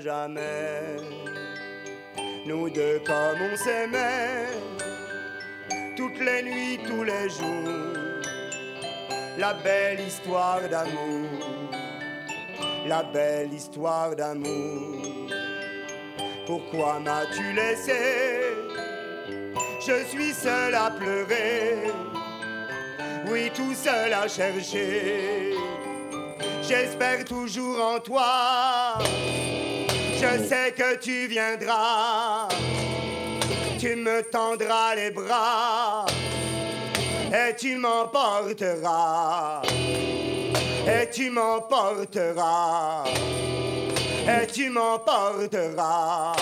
jamais. Nous deux comme on s'aimait, toutes les nuits, tous les jours. La belle histoire d'amour, la belle histoire d'amour. Pourquoi m'as-tu laissé? Je suis seul à pleurer, oui tout seul à chercher. J'espère toujours en toi. Je sais que tu viendras. Tu me tendras les bras. Et tu m'emporteras. Et tu m'emporteras. Et tu m'emporteras.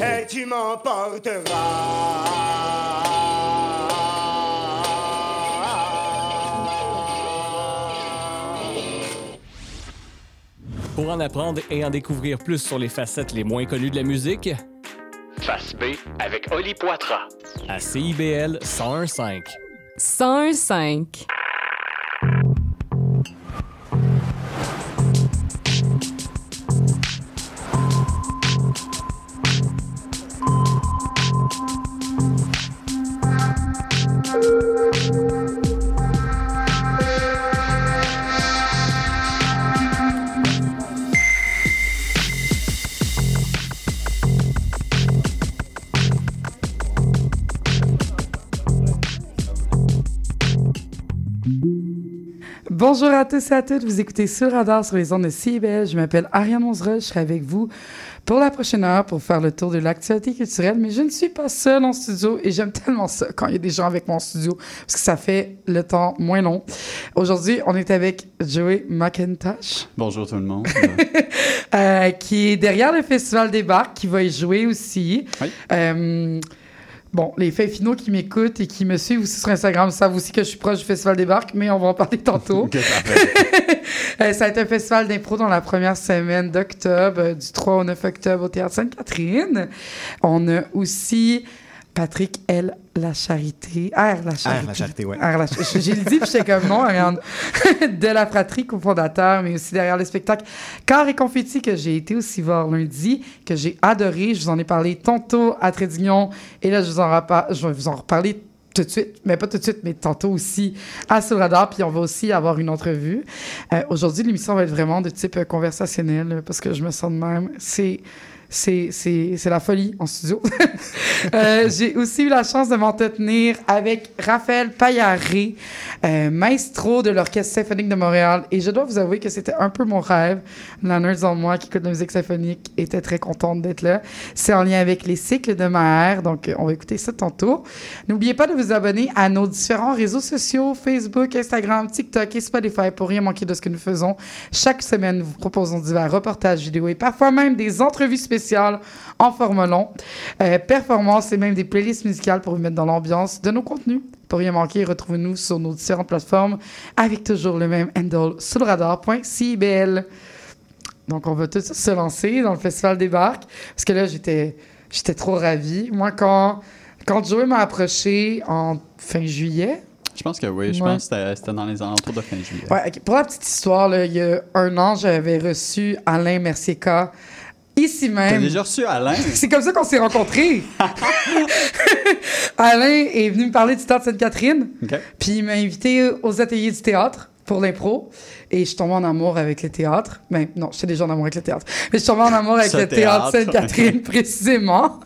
Et tu m'emporteras. Pour en apprendre et en découvrir plus sur les facettes les moins connues de la musique, Face B avec Oli Poitras. à CIBL 1015. 101.5. Bonjour à tous et à toutes. Vous écoutez sur Radar sur les ondes de CIBL. Je m'appelle Ariane Monzera. Je serai avec vous pour la prochaine heure pour faire le tour de l'actualité culturelle. Mais je ne suis pas seule en studio et j'aime tellement ça quand il y a des gens avec moi en studio parce que ça fait le temps moins long. Aujourd'hui, on est avec Joey McIntosh. Bonjour tout le monde. euh, qui est derrière le Festival des Barques, qui va y jouer aussi. Oui. Euh, bon, les faits finaux qui m'écoutent et qui me suivent aussi sur Instagram savent aussi que je suis proche du Festival des Barques, mais on va en parler tantôt. Euh, ça a été un festival d'impro dans la première semaine d'octobre, du 3 au 9 octobre au Théâtre Sainte-Catherine. On a aussi Patrick L. La Charité. R. La Charité. R, la charité, ouais. R. La Ch- J'ai le dit, puis j'étais comme non, Ariane. de la fratrie cofondateur, mais aussi derrière le spectacle Car et Confetti que j'ai été aussi voir lundi, que j'ai adoré. Je vous en ai parlé tantôt à Trédignon. Et là, je, vous en je vais vous en reparler tout de suite, mais pas tout de suite, mais tantôt aussi à le Radar, puis on va aussi avoir une entrevue. Euh, Aujourd'hui, l'émission va être vraiment de type conversationnel, parce que je me sens de même. C'est c'est, la folie en studio. Euh, j'ai aussi eu la chance de m'entretenir avec Raphaël Payaré, euh, maestro de l'Orchestre symphonique de Montréal. Et je dois vous avouer que c'était un peu mon rêve. La nerd en moi qui écoute la musique symphonique était très contente d'être là. C'est en lien avec les cycles de Maher, donc euh, on va écouter ça tantôt. N'oubliez pas de vous abonner à nos différents réseaux sociaux, Facebook, Instagram, TikTok et Spotify pour rien manquer de ce que nous faisons. Chaque semaine, nous vous proposons divers reportages vidéo et parfois même des entrevues spéciales en format long, euh, performances et même des playlists musicales pour vous mettre dans l'ambiance de nos contenus. Pour rien manquer, retrouvez-nous sur nos différentes plateformes avec toujours le même handle sur le radar.cibl. Donc, on va tous se lancer dans le Festival des Barques. Parce que là, j'étais, j'étais trop ravie. Moi, quand, quand Joey m'a approché en fin juillet, Je pense que oui. Je Ouais. pense que c'était- dans les alentours de fin juillet. Ouais. Pour la petite histoire, là, il y a un an, j'avais reçu Alain Mercier-K ici T'as même. déjà reçu Alain? C'est comme ça qu'on s'est rencontrés. Alain est venu me parler du théâtre Sainte-Catherine, puis il m'a invité aux ateliers du théâtre pour l'impro. Et je suis tombée en amour avec le théâtre. Ben, non, j'étais déjà en amour avec le théâtre. Mais je suis tombée en amour avec le théâtre théâtre. Sainte-Catherine, précisément.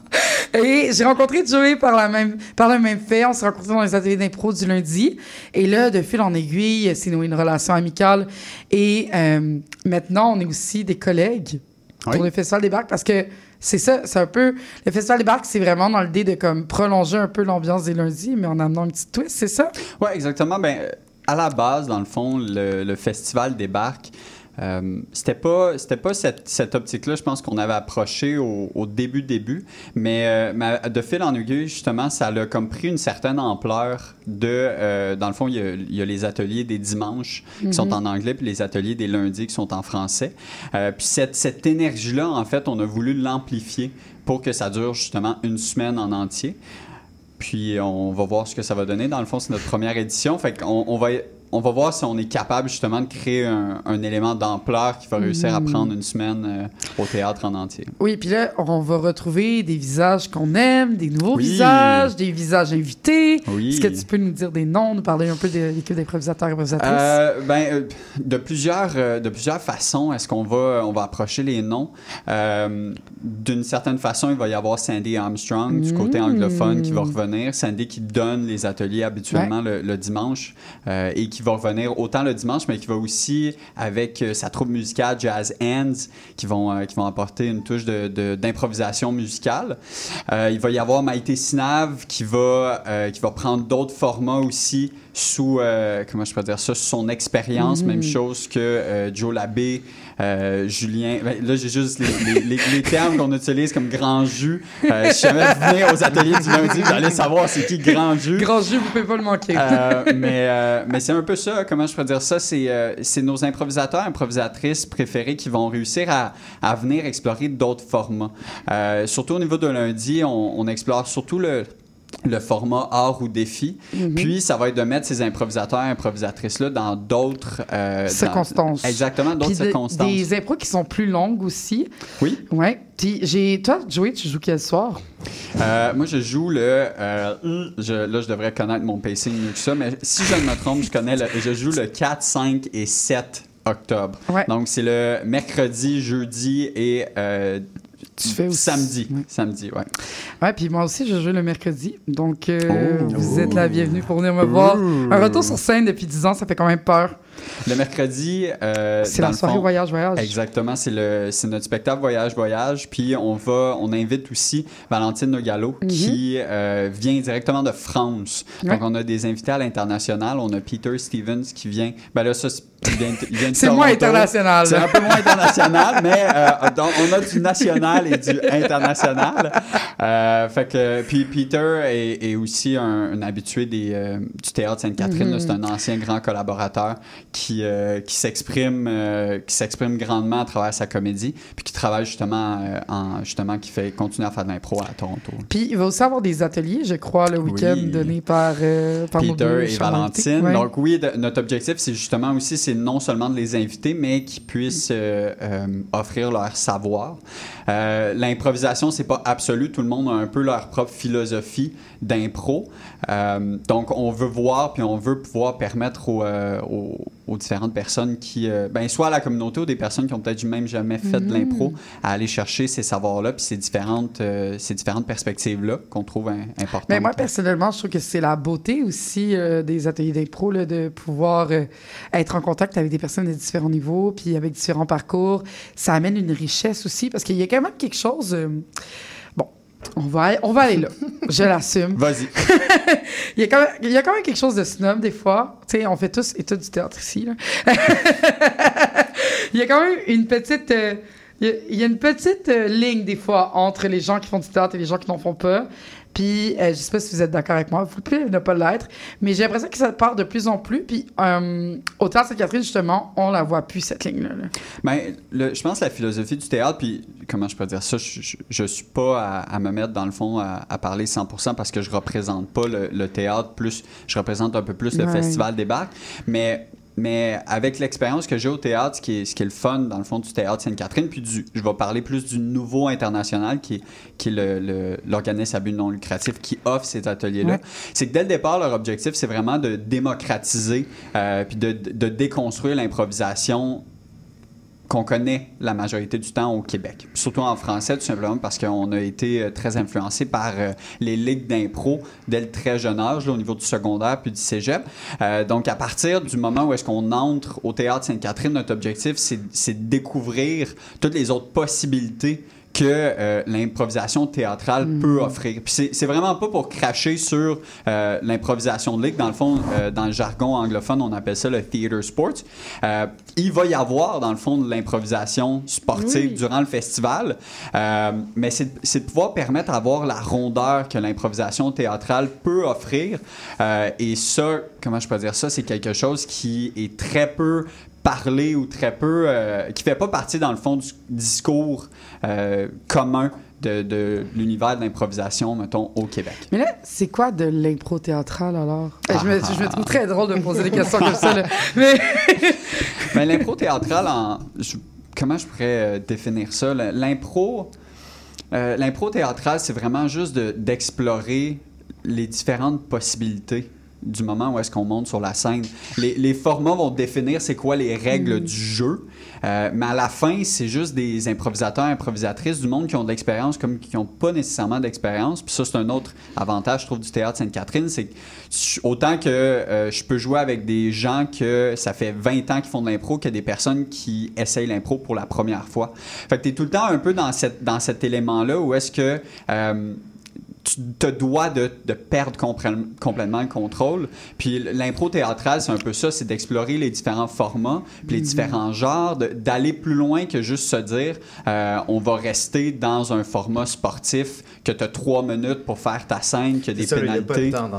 Et j'ai rencontré Joey par, la même, par le même fait. On s'est rencontrés dans les ateliers d'impro du lundi. Et là, de fil en aiguille, c'est noué une relation amicale. Et euh, maintenant, on est aussi des collègues Oui. pour le Festival des Barques parce que c'est ça, c'est un peu. Le Festival des Barques, c'est vraiment dans l'idée de comme prolonger un peu l'ambiance des lundis, mais en amenant un petit twist, c'est ça? Oui, exactement. Ben, à la base, dans le fond, le, le festival débarque. Euh, c'était pas c'était pas cette, cette optique-là, je pense qu'on avait approché au, au début début, mais, euh, mais de fil en aiguille justement, ça a comme pris une certaine ampleur de euh, dans le fond il y, a, il y a les ateliers des dimanches qui sont en anglais puis les ateliers des lundis qui sont en français. Puis cette, cette énergie-là, en fait, on a voulu l'amplifier pour que ça dure justement une semaine en entier. Puis on va voir ce que ça va donner. Dans le fond, c'est notre première édition. Fait qu'on on va, on va voir si on est capable justement de créer un, un élément d'ampleur qui va réussir à Mm. prendre une semaine euh, au théâtre en entier. Oui, puis là, on va retrouver des visages qu'on aime, des nouveaux Oui. visages, des visages invités. Oui. Est-ce que tu peux nous dire des noms, nous parler un peu de l'équipe d'improvisateurs et improvisatrices? Euh, ben, euh, de plusieurs, euh, de plusieurs façons, est-ce qu'on va, on va approcher les noms? Euh, D'une certaine façon, il va y avoir Sandy Armstrong du côté Mm. anglophone qui va revenir. Sandy qui donne les ateliers habituellement le, le dimanche et qui va revenir autant le dimanche, mais qui va aussi avec euh, sa troupe musicale Jazz Hands qui vont, euh, qui vont apporter une touche de- de- d'improvisation musicale. Euh, il va y avoir Maïté Sinav qui va, qui va prendre d'autres formats aussi sous, euh, comment je peux dire ça, sous son expérience. Même chose que euh, Joe Labbé, euh, Julien. Ben, là, j'ai juste les, les- les- les termes qu'on utilise comme grand jus. Euh, jamais vous venez aux ateliers du lundi, vous allez savoir c'est qui grand jus. Grand jeu, vous pouvez pas le manquer. Euh, mais euh, mais c'est un peu ça, comment je peux dire ça, c'est euh, c'est nos improvisateurs, improvisatrices préférés qui vont réussir à, à venir explorer d'autres formats. Euh, surtout au niveau de lundi, on, on explore surtout le le format art ou défi. Puis, ça va être de mettre ces improvisateurs et improvisatrices-là dans d'autres... euh, dans- Circonstances. exactement, d'autres de- circonstances. des impros qui sont plus longues aussi. Oui. Ouais. Puis j'ai... Toi, Joey, tu joues quel soir? Euh, moi, je joue le... euh, je- là, je devrais connaître mon pacing mieux que ça, mais si je ne me trompe, je, connais le- je joue le 4, 5 et 7 octobre. Ouais. Donc, c'est le mercredi, jeudi et euh, Tu fais aussi- samedi. Ouais. Samedi, ouais. Ouais, puis moi aussi, je joue le mercredi. Donc, euh, Oh. vous êtes la bienvenue pour venir me voir. Un retour sur scène depuis 10 ans, ça fait quand même peur. Le mercredi, euh, C'est la soirée fond- Voyage Voyage. Exactement, c'est le c'est notre spectacle Voyage Voyage, puis on va on invite aussi Valentine Nogalo Mhm. qui euh, vient directement de France. Ouais. Donc on a des invités à l'international, on a Peter Stevens qui vient ben là ça c'est- moins international. C'est un peu moins international, mais euh, donc, on a du national et du international. Euh, fait que, puis Peter est, est aussi un, un habitué des, euh, du théâtre Sainte-Catherine. là. C'est un ancien grand collaborateur qui, euh, qui s'exprime euh, qui s'exprime grandement à travers sa comédie, puis qui travaille justement, euh, en, justement qui fait continuer à faire de l'impro à Toronto. Puis il va aussi avoir des ateliers, je crois, le week-end Oui. donnés par, Peter et. Valentine. Ouais. Donc oui, de- notre objectif, c'est justement aussi, c'est non seulement de les inviter, mais qu'ils puissent offrir leur savoir. L'improvisation, c'est pas absolu. Tout le monde a un peu leur propre philosophie d'impro. Donc on veut voir, puis on veut pouvoir permettre aux, aux- aux différentes personnes qui, euh, ben, soit à la communauté ou des personnes qui ont peut-être même jamais fait de l'impro, à aller chercher ces savoirs-là, puis ces différentes, euh, ces différentes perspectives-là qu'on trouve importantes. Mais moi, personnellement, je trouve que c'est la beauté aussi euh, des ateliers d'impro, de pouvoir euh, être en contact avec des personnes de différents niveaux, puis avec différents parcours. Ça amène une richesse aussi, parce qu'il y a quand même quelque chose... on va, on va aller là. je l'assume. Vas-y. Il y, a quand même, il y a quand même quelque chose de snob, des fois. Tu sais, on fait tous et tout du théâtre ici, là. il y a quand même une petite... euh, il y, a une petite euh, ligne, des fois, entre les gens qui font du théâtre et les gens qui n'en font pas. Puis, euh, je sais pas si vous êtes d'accord avec moi, vous pouvez ne pas l'être, mais j'ai l'impression que ça part de plus en plus. Puis, euh, au Théâtre Sainte-Catherine, justement, on la voit plus, cette ligne-là. là. Ben, le- je pense que la philosophie du théâtre, puis comment je peux dire ça, je, je, je suis pas à, à me mettre dans le fond à, à parler 100% parce que je représente pas le, le théâtre, plus je représente un peu plus le Ouais. festival des bacs, mais mais avec l'expérience que j'ai au théâtre, ce qui, est, ce qui est le fun dans le fond du théâtre Sainte-Catherine, puis du, je vais parler plus du nouveau international qui est, qui l'organisme à but non lucratif qui offre ces ateliers-là, Ouais. c'est que dès le départ, leur objectif, c'est vraiment de démocratiser euh, puis de, de déconstruire l'improvisation qu'on connaît la majorité du temps au Québec. Surtout en français, tout simplement parce qu'on a été euh, très influencé par euh, les ligues d'impro dès le très jeune âge, au niveau du secondaire puis du cégep. Euh, donc, à partir du moment où est-ce qu'on entre au Théâtre Sainte-Catherine, notre objectif, c'est de découvrir toutes les autres possibilités que euh, l'improvisation théâtrale peut offrir. Puis c'est- c'est vraiment pas pour cracher sur euh, l'improvisation de ligue. Dans le fond, euh, dans le jargon anglophone, on appelle ça le theater sports. Euh, il va y avoir, dans le fond, de l'improvisation sportive Oui. durant le festival, Euh, mais c'est c'est de pouvoir permettre d'avoir la rondeur que l'improvisation théâtrale peut offrir. Euh, et ça, comment je peux dire ça, c'est quelque chose qui est très peu parlé ou très peu, euh, qui fait pas partie dans le fond du discours euh, commun de, de l'univers de l'improvisation, mettons, au Québec. Mais là, c'est quoi de l'impro théâtrale alors? Eh, Je, me, je me trouve très drôle de me poser des questions comme ça. Là. Mais Mais l'impro théâtrale, en, je- comment je pourrais euh, définir ça? L'impro, euh, l'impro théâtrale, c'est vraiment juste de- d'explorer les différentes possibilités du moment où est-ce qu'on monte sur la scène. Les, les formats vont définir c'est quoi les règles du jeu, euh, mais à la fin, c'est juste des improvisateurs, improvisatrices du monde qui ont de l'expérience comme qui n'ont pas nécessairement d'expérience. Puis ça, c'est un autre avantage, je trouve, du théâtre Sainte-Catherine, c'est autant que euh, je peux jouer avec des gens que ça fait 20 ans qu'ils font de l'impro que des personnes qui essayent l'impro pour la première fois. Fait que tu es tout le temps un peu dans, cette, dans cet élément-là où est-ce que euh, tu te dois de, de perdre complètement le contrôle. Puis l'impro théâtrale, c'est un peu ça, c'est d'explorer les différents formats, puis les différents genres, d'aller plus loin que juste se dire euh, on va rester dans un format sportif, que tu as trois minutes pour faire ta scène, qu'il y a des ça, pénalités. dans...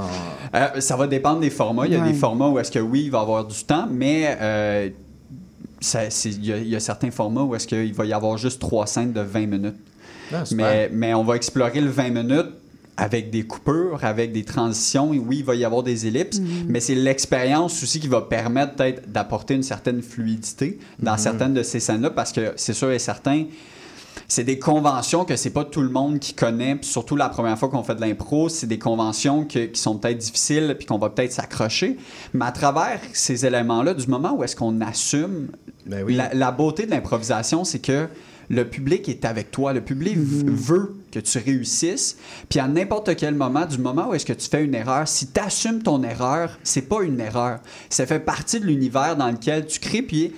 Euh, ça va dépendre des formats. Il y a Ouais. des formats où est-ce que oui, il va y avoir du temps, mais euh, il y, a- il y a certains formats où est-ce qu'il va y avoir juste trois scènes de 20 minutes. Ah. Mais, mais on va explorer le 20 minutes avec des coupures, avec des transitions. Et oui, il va y avoir des ellipses, mais c'est l'expérience aussi qui va permettre peut-être d'apporter une certaine fluidité dans certaines de ces scènes-là, parce que c'est sûr et certain, c'est des conventions que c'est pas tout le monde qui connaît, puis surtout la première fois qu'on fait de l'impro, c'est des conventions que- qui sont peut-être difficiles, puis qu'on va peut-être s'accrocher. Mais à travers ces éléments-là, du moment où est-ce qu'on assume Ben oui. la, la beauté de l'improvisation, c'est que le public est avec toi. Le public v- veut que tu réussisses. Puis à n'importe quel moment, du moment où est-ce que tu fais une erreur, si tu assumes ton erreur, c'est pas une erreur. Ça fait partie de l'univers dans lequel tu crées. Puis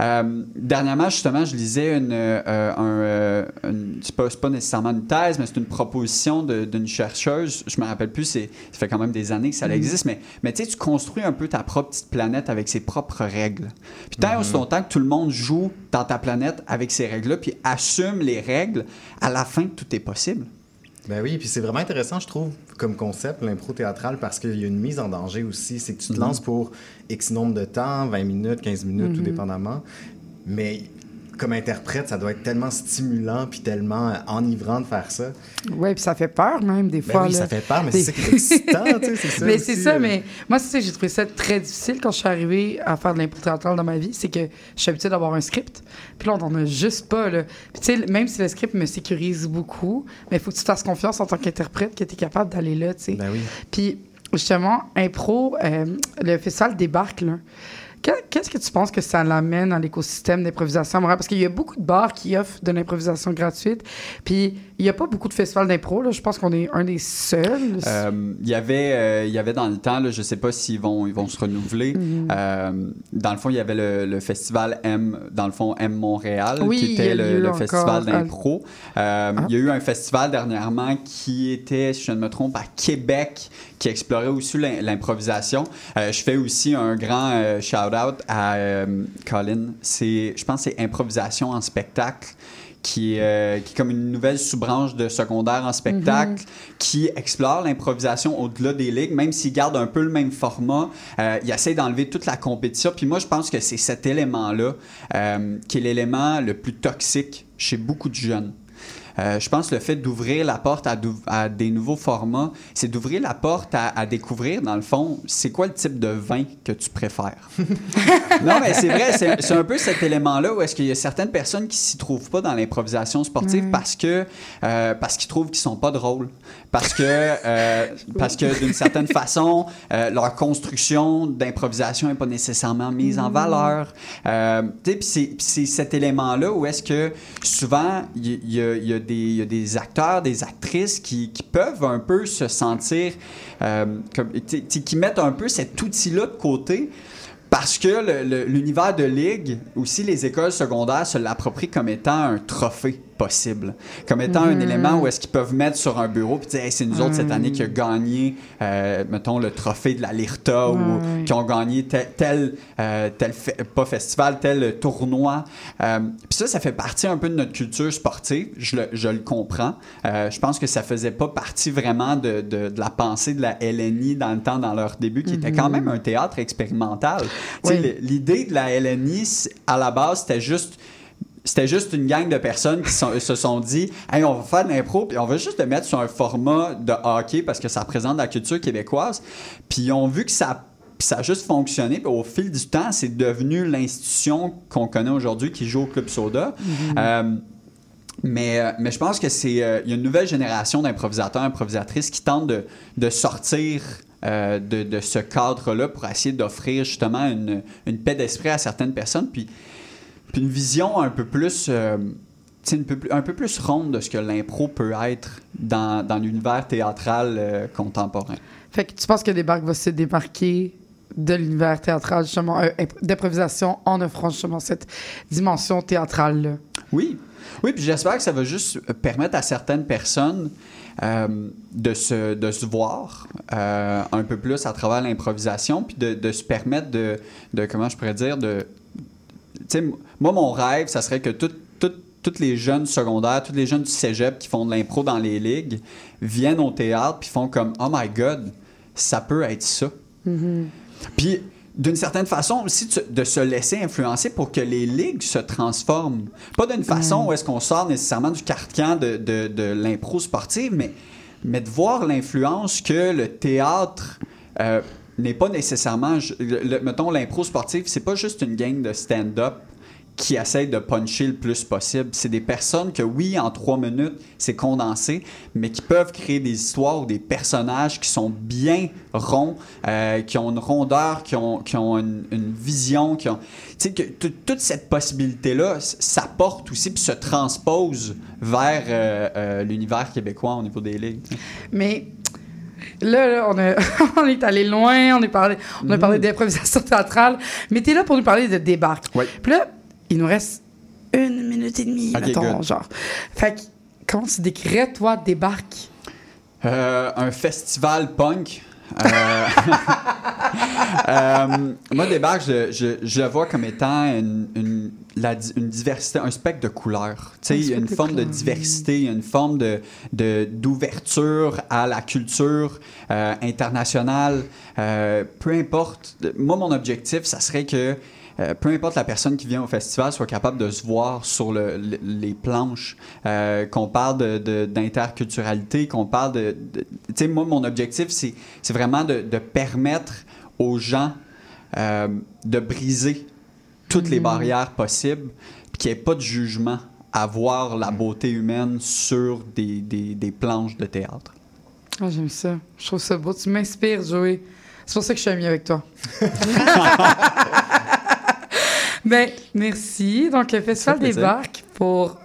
euh, dernièrement, justement, je lisais une, euh, un, euh, une- c'est pas, nécessairement une thèse, mais c'est une proposition d'une chercheuse. Je me rappelle plus, c'est, ça fait quand même des années que ça existe, mais, mais tu sais, tu construis un peu ta propre petite planète avec ses propres règles. Puis tant aussi longtemps que tout le monde joue dans ta planète avec ces règles-là, puis assume les règles, à la fin, tout est possible. Ben oui, puis c'est vraiment intéressant, je trouve, comme concept, l'impro théâtrale, parce qu'il y a une mise en danger aussi. C'est que tu te Mhm. lances pour X nombre de temps, 20 minutes, 15 minutes, Mhm. tout dépendamment. Mais comme interprète, ça doit être tellement stimulant puis tellement euh, enivrant de faire ça. ouais, puis ça fait peur même des Ben fois. oui, là. ça fait peur, mais Des- c'est ça qui est excitant, tu sais, c'est ça. mais c'est ça, euh. mais moi, c'est ça j'ai trouvé ça très difficile quand je suis arrivée à faire de l'impro théâtrale dans ma vie. C'est que je suis habituée d'avoir un script. Puis là, on n'en a juste pas. Là. Puis tu sais, même si le script me sécurise beaucoup, mais il faut que tu fasses confiance en tant qu'interprète que tu es capable d'aller là, tu sais. Ben oui. Puis justement, impro, euh, le festival débarque là. Que- Qu'est-ce que tu penses que ça l'amène dans l'écosystème d'improvisation à Montréal? Parce qu'il y a beaucoup de bars qui offrent de l'improvisation gratuite. Puis il n'y a pas beaucoup de festivals d'impro. là. Je pense qu'on est un des seuls. Euh, Il y avait, euh, il y avait dans le temps, là, je sais pas s'ils vont, ils vont se renouveler. Mhm. Euh, dans le fond, il y avait le, le festival M, dans le fond M Montréal, Oui, qui était le, festival d'impro. Ah. Il y a eu un festival dernièrement qui était, si je ne me trompe, à Québec, qui explorait aussi l'im- l'improvisation. Euh, je fais aussi un grand euh, shout-out à euh, Colin. C'est, je pense, que c'est improvisation en spectacle. Qui, est, euh, qui est comme une nouvelle sous-branche de secondaire en spectacle qui explore l'improvisation au-delà des ligues, même s'il garde un peu le même format, euh, il essaie d'enlever toute la compétition. Puis moi, je pense que c'est cet élément-là euh, qui est l'élément le plus toxique chez beaucoup de jeunes. Euh, je pense que le fait d'ouvrir la porte à, des nouveaux formats, c'est d'ouvrir la porte à, à découvrir, dans le fond, c'est quoi le type de vin que tu préfères. non, mais c'est vrai, c'est un peu cet élément-là où est-ce qu'il y a certaines personnes qui s'y trouvent pas dans l'improvisation sportive parce que euh, parce qu'ils trouvent qu'ils sont pas drôles, parce que euh, parce que d'une certaine façon leur construction d'improvisation est pas nécessairement mise en valeur. Tu sais, puis c'est- cet élément-là où est-ce que souvent il y, y y a des acteurs, des actrices qui, peuvent un peu se sentir euh, comme qui mettent un peu cet outil-là de côté. Parce que l'univers de ligue, aussi les écoles secondaires se l'approprient comme étant un trophée possible, comme étant un élément où est-ce qu'ils peuvent mettre sur un bureau puis dire Hey, c'est nous autres cette année qui a gagné, euh, mettons le trophée de la Lirta ou Ouais. qui ont gagné tel tel, euh, tel fe- pas festival, tel tournoi. Euh, puis ça, ça fait partie un peu de notre culture sportive. Je le, je le comprends. Je pense que ça faisait pas partie vraiment de, de- de la pensée de la LNI dans le temps, dans leur début, qui était quand même un théâtre expérimental. Oui. L'idée de la LNI, à la base, c'était juste c'était juste une gang de personnes qui sont- se sont dit hey, on va faire de l'impro puis on va juste le mettre sur un format de hockey parce que ça représente la culture québécoise. Puis ils ont vu que ça ça a juste fonctionné puis au fil du temps c'est devenu l'institution qu'on connaît aujourd'hui qui joue au club soda. Euh, mais, euh, mais je pense que c'est euh, y a une nouvelle génération d'improvisateurs, improvisatrices qui tentent de, de sortir euh, de, de ce cadre-là pour essayer d'offrir justement une, une paix d'esprit à certaines personnes, puis, puis une vision un peu plus euh, une peu plus- un peu plus ronde de ce que l'impro peut être dans, dans l'univers théâtral euh, contemporain. Fait que tu penses que Débarque va se démarquer de l'univers théâtral, justement, euh, imp- d'improvisation en offrant justement cette dimension théâtrale-là? Oui, oui, puis j'espère que ça va juste permettre à certaines personnes euh, de, se, de se voir euh, un peu plus à travers l'improvisation, puis de, de se permettre de, de, comment je pourrais dire, de... Moi, mon rêve, ça serait que tout, tout- tous les jeunes secondaires, tous les jeunes du cégep qui font de l'impro dans les ligues viennent au théâtre puis font comme « Oh my God, ça peut être ça ». Puis, d'une certaine façon aussi, de se laisser influencer pour que les ligues se transforment. Pas d'une façon où est-ce qu'on sort nécessairement du carcan de, de, de l'impro sportive, mais, mais de voir l'influence que le théâtre euh, n'est pas nécessairement... mettons, l'impro sportive, c'est pas juste une gang de stand-up qui essayent de puncher le plus possible. C'est des personnes que, oui, en trois minutes, c'est condensé, mais qui peuvent créer des histoires ou des personnages qui sont bien ronds, euh, qui ont une rondeur, qui ont, qui ont une, vision, qui ont... Tu sais, que tout- toute cette possibilité-là s'apporte aussi puis se transpose vers euh, euh, l'univers québécois au niveau des ligues. Mais là, là, on, a- on est allé loin, on, est parlé, on a parlé d'improvisation théâtrale, mais t'es là pour nous parler de débarque. Oui. Puis là, il nous reste une minute et demie, Ok, mettons, good. genre. Fait que, comment tu décrirais, toi, débarque? Euh, un festival punk. Euh, euh, moi, Débarque, je, je, je le vois comme étant une, une, la di- une diversité, un spectre de couleurs. Tu sais, Un il y a une forme de diversité, une forme de, d'ouverture à la culture euh, internationale. Peu importe. Moi, mon objectif, ça serait que euh, peu importe la personne qui vient au festival soit capable de se voir sur le- le- les planches, euh, qu'on parle de- de- d'interculturalité, qu'on parle de... de- tu sais, moi, mon objectif, c'est vraiment de, permettre aux gens euh, de briser toutes les barrières possibles, puis qu'il n'y ait pas de jugement à voir la beauté humaine sur des, des- des planches de théâtre. Ah, j'aime ça. Je trouve ça beau. Tu m'inspires, Joey. C'est pour ça que je suis amie avec toi. ben, merci. Donc, le Festival débarque pour,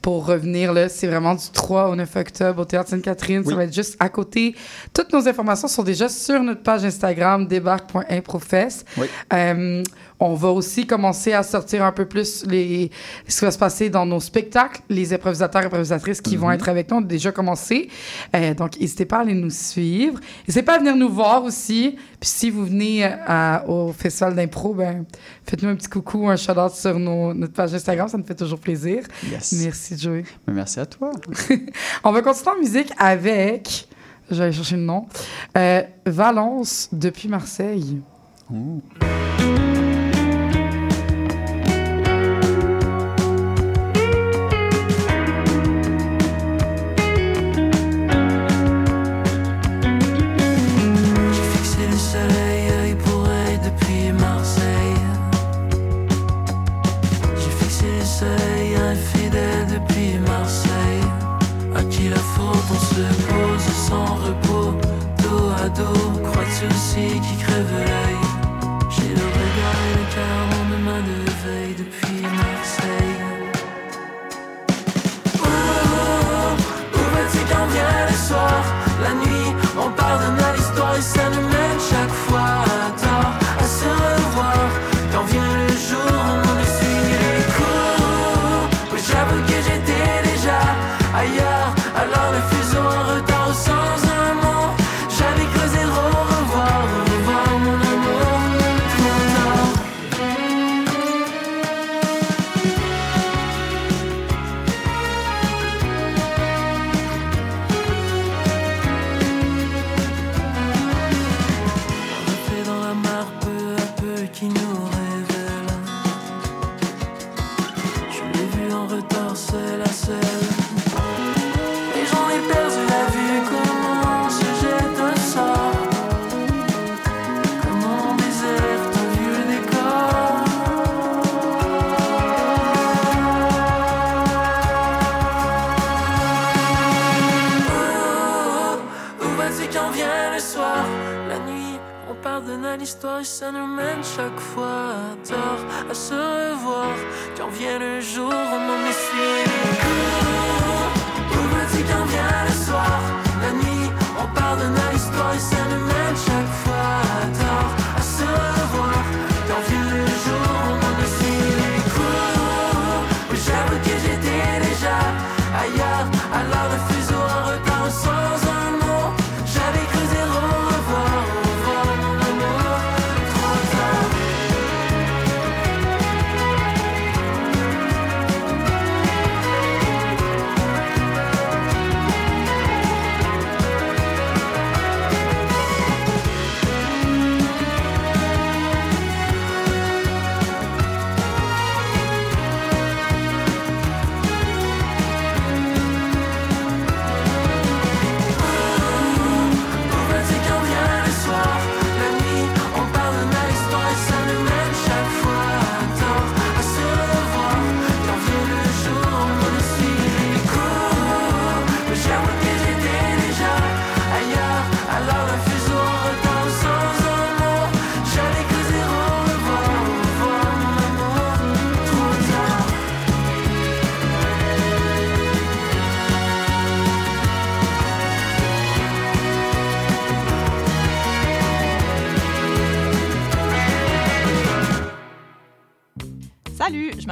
pour revenir. là. C'est vraiment du 3 au 9 octobre au Théâtre Sainte-Catherine. Oui. Ça va être juste à côté. Toutes nos informations sont déjà sur notre page Instagram, débarque.improfest. Oui. Euh, on va aussi commencer à sortir un peu plus les, ce qui va se passer dans nos spectacles, les improvisateurs et improvisatrices qui vont Mhm. être avec nous ont déjà commencé. Euh, donc, n'hésitez pas à aller nous suivre. N'hésitez pas à venir nous voir aussi. Puis si vous venez euh, à- au Festival d'impro, ben, faites-nous un petit coucou, un shout-out sur nos- notre page Instagram. Ça nous fait toujours plaisir. Yes. Merci, Joey. Mais Merci à toi. On va continuer en musique avec, je vais aller chercher le nom, euh, Valence depuis Marseille.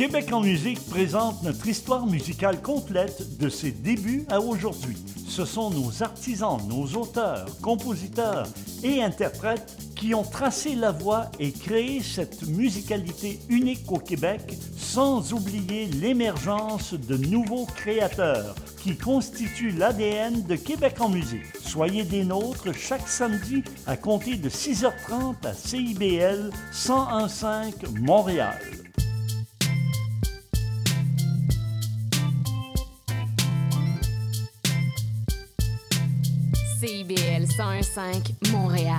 Québec en musique présente notre histoire musicale complète de ses débuts à aujourd'hui. Ce sont nos artisans, nos auteurs, compositeurs et interprètes qui ont tracé la voie et créé cette musicalité unique au Québec, sans oublier l'émergence de nouveaux créateurs qui constituent l'ADN de Québec en musique. Soyez des nôtres chaque samedi à compter de 6h30 à CIBL 101.5 Montréal. CIBL 101.5 Montréal.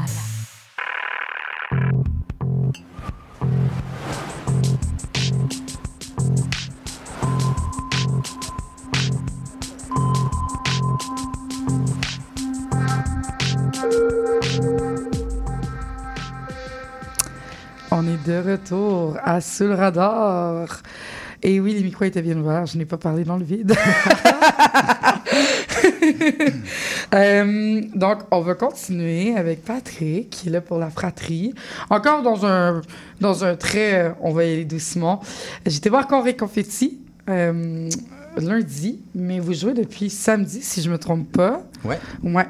On est de retour à Sous le radar. Et oui, les micros étaient bien ouverts. Je n'ai pas parlé dans le vide. Euh, donc, on va continuer avec Patrick, qui est là pour la fratrie. Encore dans un, dans un trait, euh, on va y aller doucement. J'étais voir Corée Confetti euh, lundi, mais vous jouez depuis samedi, si je me trompe pas. Ouais. Ouais.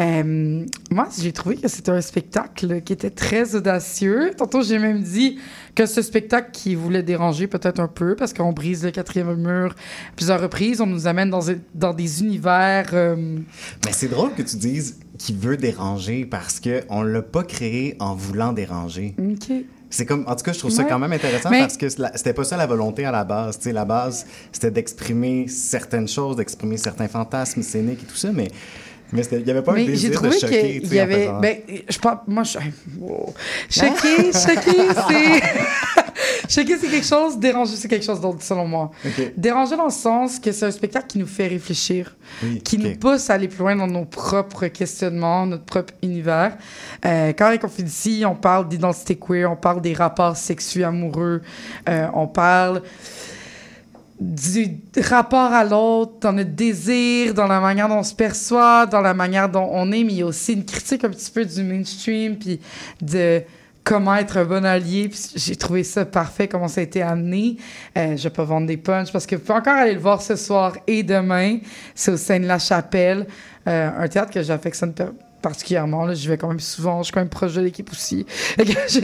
Euh, moi, j'ai trouvé que c'était un spectacle qui était très audacieux. Tantôt, j'ai même dit que ce spectacle qui voulait déranger peut-être un peu parce qu'on brise le quatrième mur à plusieurs reprises. On nous amène dans, dans des univers. euh, Mais c'est drôle que tu dises qu'il veut déranger parce que on l'a pas créé en voulant déranger. OK. C'est comme, en tout cas, je trouve ça quand même intéressant Mais- parce que c'était pas ça la volonté à la base. Tu sais, la base, c'était d'exprimer certaines choses, d'exprimer certains fantasmes scéniques et tout ça, mais mais il y avait pas un Mais désir de trouvé choquer. tu sais, en avait. faisant- Ben, je pense. Moi, je. Wow. Choqué, choqué, c'est. Choqué, c'est quelque chose. Déranger, c'est quelque chose d'autre, selon moi. Ok. Déranger dans le sens que c'est un spectacle qui nous fait réfléchir, Oui, qui nous pousse à aller plus loin dans nos propres questionnements, notre propre univers. Euh, quand on fait ici, on parle d'identité queer, on parle des rapports sexuels amoureux, euh, on parle du rapport à l'autre, dans notre désir, dans la manière dont on se perçoit, dans la manière dont on est, mais il y a aussi une critique un petit peu du mainstream, puis de comment être un bon allié. J'ai trouvé ça parfait, comment ça a été amené. Euh, je vais vendre des punchs parce que vous pouvez encore aller le voir ce soir et demain. C'est au sein de la Chapelle, euh, un théâtre que j'affectionne particulièrement. Là, je vais quand même souvent, je suis quand même proche de l'équipe aussi. Je,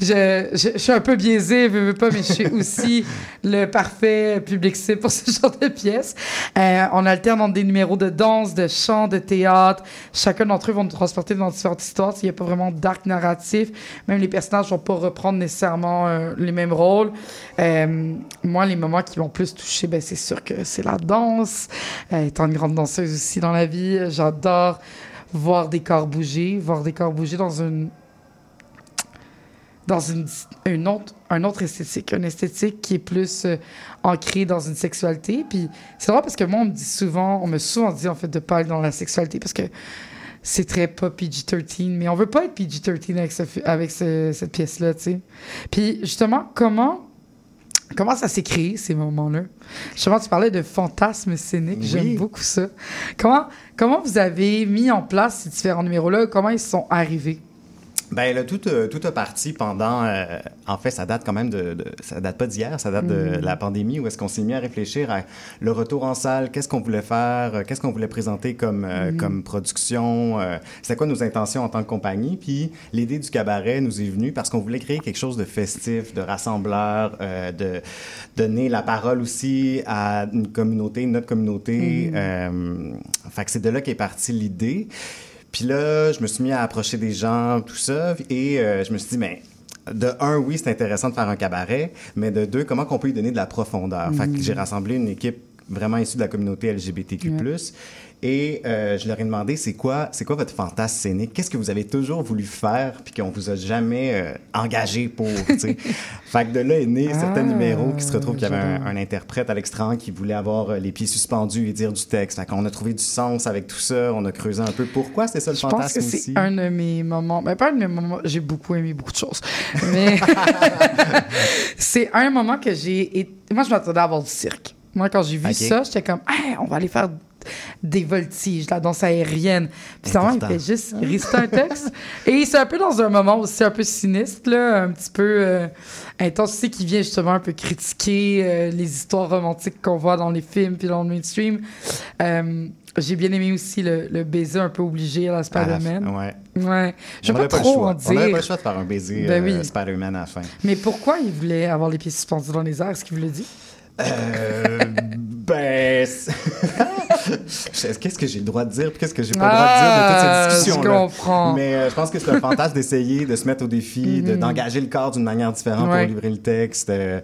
je, je, je suis un peu biaisée, veux, veux pas, mais je suis aussi le parfait public cible pour ce genre de pièces. Euh, on alterne entre des numéros de danse, de chant, de théâtre. Chacun d'entre eux vont nous transporter dans différentes histoires. Il n'y a pas vraiment d'arc narratif. Même les personnages vont pas reprendre nécessairement euh, les mêmes rôles. Euh, moi, les moments qui m'ont plus touché, ben, c'est sûr que c'est la danse. Euh, étant une grande danseuse aussi dans la vie, j'adore voir des corps bouger, voir des corps bouger dans une dans une, une autre, un autre esthétique, une esthétique qui est plus euh, ancrée dans une sexualité. Puis c'est drôle parce que moi, on me dit souvent, on me souvent dit en fait de pas aller dans la sexualité parce que c'est très pas PG-13, mais on veut pas être PG-13 avec, ce, avec ce- cette pièce-là, tu sais. Puis justement, comment Comment ça s'est créé, ces moments-là? Justement, tu parlais de fantasmes scéniques. Oui. J'aime beaucoup ça. Comment, comment vous avez mis en place ces différents numéros-là? Comment ils sont arrivés? Ben là, tout, euh, tout a parti pendant. euh, en fait, ça date quand même de. de- ça date pas d'hier, ça date de Mhm. la pandémie où est-ce qu'on s'est mis à réfléchir à le retour en salle, qu'est-ce qu'on voulait faire, euh, qu'est-ce qu'on voulait présenter comme, euh, Mhm. comme production, euh, c'était quoi nos intentions en tant que compagnie. Puis l'idée du cabaret nous est venue parce qu'on voulait créer quelque chose de festif, de rassembleur, euh, de donner la parole aussi à une communauté, notre communauté. Euh, fait que c'est de là qu'est partie l'idée. Puis là, je me suis mis à approcher des gens, tout ça, et euh, je me suis dit, ben, de un, oui, c'est intéressant de faire un cabaret, mais de deux, comment qu'on peut y donner de la profondeur? Fait que j'ai rassemblé une équipe vraiment issue de la communauté LGBTQ+. Et euh, je leur ai demandé, c'est quoi, c'est quoi votre fantasme scénique? Qu'est-ce que vous avez toujours voulu faire puis qu'on vous a jamais euh, engagé pour, fait que de là est né certains Ah, numéros qui se retrouvent qu'il y avait un, interprète à l'extérieur qui voulait avoir euh, les pieds suspendus et dire du texte. Fait qu'on a trouvé du sens avec tout ça. On a creusé un peu pourquoi c'était ça le Je pense fantasme que c'est un de mes moments. Ben, pas un de mes moments. J'ai beaucoup aimé beaucoup de choses. Mais c'est un moment que j'ai. Moi, je m'attendais à avoir du cirque. Moi, quand j'ai vu ça, j'étais comme, Hey, on va aller faire des voltiges, la danse aérienne. Puis finalement, il fait juste réciter un texte. Et c'est un peu dans un moment aussi un peu sinistre, là, un petit peu euh, intense, tu sais, qui vient justement un peu critiquer euh, les histoires romantiques qu'on voit dans les films puis dans le mainstream. Euh, j'ai bien aimé aussi le, le baiser un peu obligé à la Spider-Man. ouais. Ouais. Je n'avait pas le trop en On n'avait pas dire. le choix de faire un baiser Ben euh, oui. Spider-Man à la fin. Mais pourquoi il voulait avoir les pieds suspendus dans les airs? Est-ce qu'il vous l'a dit? Euh, ben. qu'est-ce que j'ai le droit de dire? Puis qu'est-ce que j'ai pas le droit de dire de toute Ah, cette discussion Je comprends. Mais euh, je pense que c'est un fantasme d'essayer de se mettre au défi, Mhm. d'engager le corps d'une manière différente Ouais. pour livrer le texte. euh,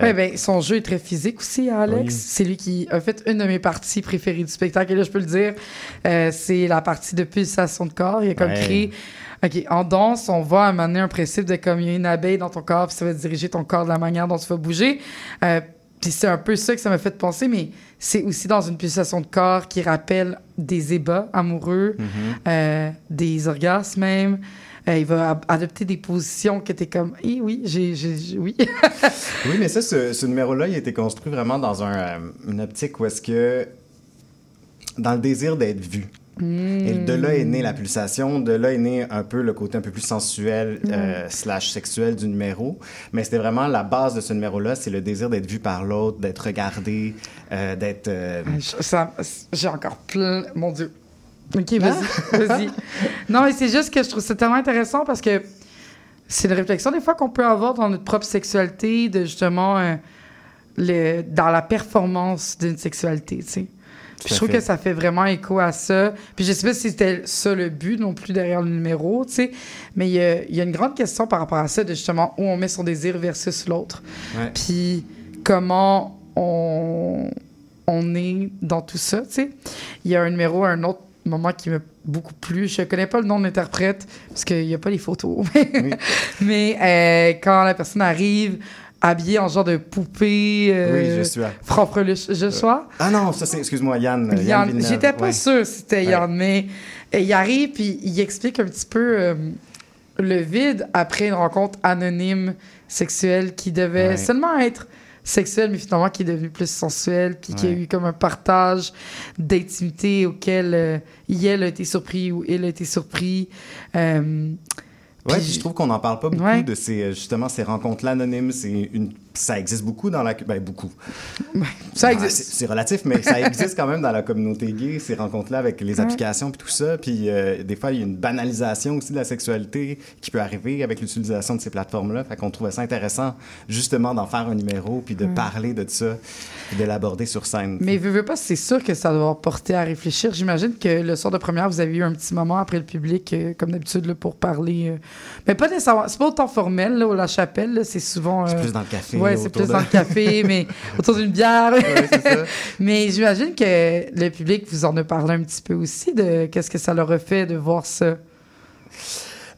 Ouais, ben, son jeu est très physique aussi, à Alex. Oui. C'est lui qui a fait une de mes parties préférées du spectacle. Et là, je peux le dire, euh, c'est la partie de pulsation de corps. Il a comme Ouais. créé. OK, en danse, on va amener un principe de comme il y a une abeille dans ton corps, puis ça va diriger ton corps de la manière dont tu vas bouger. Puis c'est un peu ça que ça m'a fait penser, mais c'est aussi dans une pulsation de corps qui rappelle des ébats amoureux, mhm. euh, des orgasmes même. Euh, il va adopter des positions que t'es comme, eh oui, j'ai, oui. Oui, mais ça, ce, ce numéro-là, il a été construit vraiment dans un, euh, une optique où est-ce que. dans le désir d'être vu. Et de là est née la pulsation, de là est né un peu le côté un peu plus sensuel euh, slash sexuel du numéro. Mais c'était vraiment la base de ce numéro-là, c'est le désir d'être vu par l'autre, d'être regardé, euh, d'être... euh, ça- J'ai encore plein. Mon Dieu. Ok, vas-y. vas-y. Non, mais c'est juste que je trouve ça tellement intéressant parce que c'est une réflexion des fois qu'on peut avoir dans notre propre sexualité, de justement. euh, le, dans la performance d'une sexualité, tu sais. Je trouve que ça fait vraiment écho à ça. Puis je sais pas si c'était ça le but non plus derrière le numéro, tu sais. Mais il y a, il y a une grande question par rapport à ça, de justement où on met son désir versus l'autre. ouais. Puis comment on, on est dans tout ça, tu sais. Il y a un numéro, un autre moment qui m'a beaucoup plu. Je connais pas le nom de l'interprète parce qu'il n'y a pas les photos. Mais euh, quand la personne arrive habillée en genre de poupée... euh, Oui, je suis... à- Franfreluche, je sois. Ah non, ça c'est... Excuse-moi, Yann. euh, Yann J'étais pas ouais. sûre si c'était Ouais. Yann, mais euh, il arrive puis il explique un petit peu euh, le vide après une rencontre anonyme sexuelle qui devait Ouais. seulement être sexuelle, mais finalement qui est devenue plus sensuelle, puis qu'il y a eu comme un partage d'intimité auquel euh, elle a été surpris ou il a été surpris. Ouais, Puis- puis je trouve qu'on n'en parle pas beaucoup Ouais. de ces, euh, justement, ces rencontres-là anonymes. C'est une ça existe beaucoup dans la... Ben, beaucoup. ça existe. c'est c'est relatif, mais ça existe quand même dans la communauté gay, ces rencontres-là avec les applications puis tout ça. Puis euh, des fois, il y a une banalisation aussi de la sexualité qui peut arriver avec l'utilisation de ces plateformes-là. Fait qu'on trouvait ça intéressant, justement, d'en faire un numéro puis de Ouais. parler de ça puis de l'aborder sur scène. Mais veux, veux pas, c'est sûr que ça doit porter à réfléchir. J'imagine que le soir de première, vous avez eu un petit moment après le public, euh, comme d'habitude, pour parler. euh, Mais pas nécessairement. C'est pas autant formel, là, au La Chapelle. C'est souvent. C'est euh, plus dans le café. Ouais, c'est autour plus de- dans le café, mais autour d'une bière. c'est ça. mais j'imagine que le public vous en a parlé un petit peu aussi de qu'est-ce que ça leur a fait de voir ça.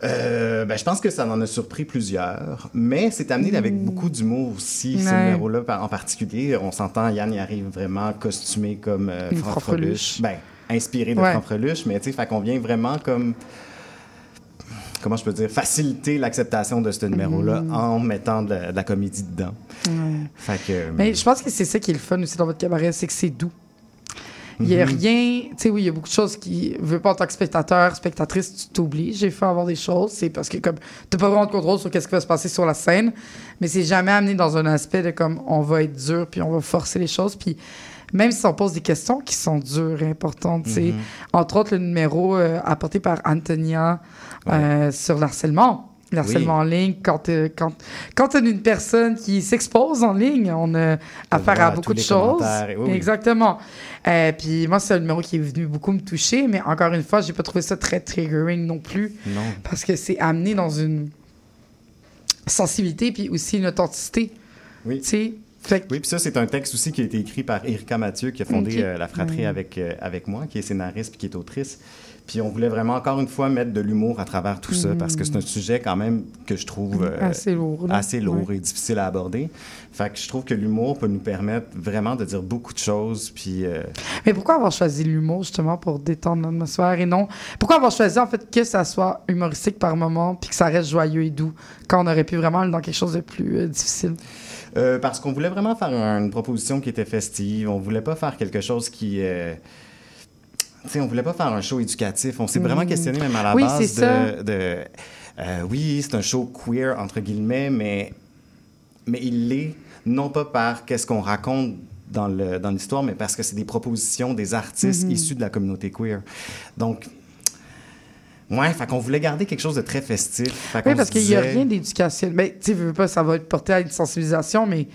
Euh, ben, je pense que ça en a surpris plusieurs, mais c'est amené avec beaucoup d'humour aussi, ce numéro-là en particulier. On s'entend, Yann y arrive vraiment costumé comme euh, Franck. Freluche. Ben, inspiré de Ouais. Franck Freluche, mais tu sais, fait qu'on vient vraiment comme comment je peux dire, faciliter l'acceptation de ce numéro-là Mm. en mettant de la, de la comédie dedans. Fait que... Mais je pense que c'est ça qui est le fun aussi dans votre cabaret, c'est que c'est doux. Il n'y a Mhm. rien. Tu sais, oui, il y a beaucoup de choses qui. Veux pas en tant que spectateur, spectatrice, tu t'oublies. J'ai fait avoir des choses. C'est parce que, comme, t'as pas vraiment de contrôle sur qu'est-ce qui va se passer sur la scène. Mais c'est jamais amené dans un aspect de comme, on va être dur, puis on va forcer les choses. Puis même si on pose des questions qui sont dures et importantes, sais. Mhm. Entre autres, le numéro euh, apporté par Antonia euh, sur l'harcèlement. Le harcèlement Oui. en ligne, quand, euh, quand, quand on a une personne qui s'expose en ligne, on a affaire à beaucoup de choses. et- oui. Exactement. Euh, puis moi, c'est un numéro qui est venu beaucoup me toucher, mais encore une fois, j'ai pas trouvé ça très triggering non plus, Non. parce que c'est amené dans une sensibilité puis aussi une authenticité. Oui. Tu sais, fait Oui, puis ça, c'est un texte aussi qui a été écrit par Erika Mathieu, qui a fondé euh, La Fratrie Ouais. avec, euh, avec moi, qui est scénariste puis qui est autrice. Puis on voulait vraiment, encore une fois, mettre de l'humour à travers tout ça, parce que c'est un sujet quand même que je trouve euh, Mm. Assez lourd, assez lourd Ouais. et difficile à aborder. Fait que je trouve que l'humour peut nous permettre vraiment de dire beaucoup de choses, puis... euh, Mais pourquoi avoir choisi l'humour justement pour détendre l'atmosphère et non? Pourquoi avoir choisi en fait que ça soit humoristique par moment puis que ça reste joyeux et doux quand on aurait pu vraiment aller dans quelque chose de plus euh, difficile? Euh, parce qu'on voulait vraiment faire un- une proposition qui était festive. On voulait pas faire quelque chose qui. Euh... Tu sais, on voulait pas faire un show éducatif. On s'est vraiment questionné même à la Mm. Oui, base de. de euh, oui, c'est un show queer entre guillemets, mais mais il l'est non pas par qu'est-ce qu'on raconte dans le dans l'histoire, mais parce que c'est des propositions des artistes Mhm. issus de la communauté queer. Donc Ouais, fait qu'on voulait garder quelque chose de très festif. Fait Oui, parce qu'il n'y a rien d'éducation. Mais tu sais, veux veux pas, ça va être porté à une sensibilisation, mais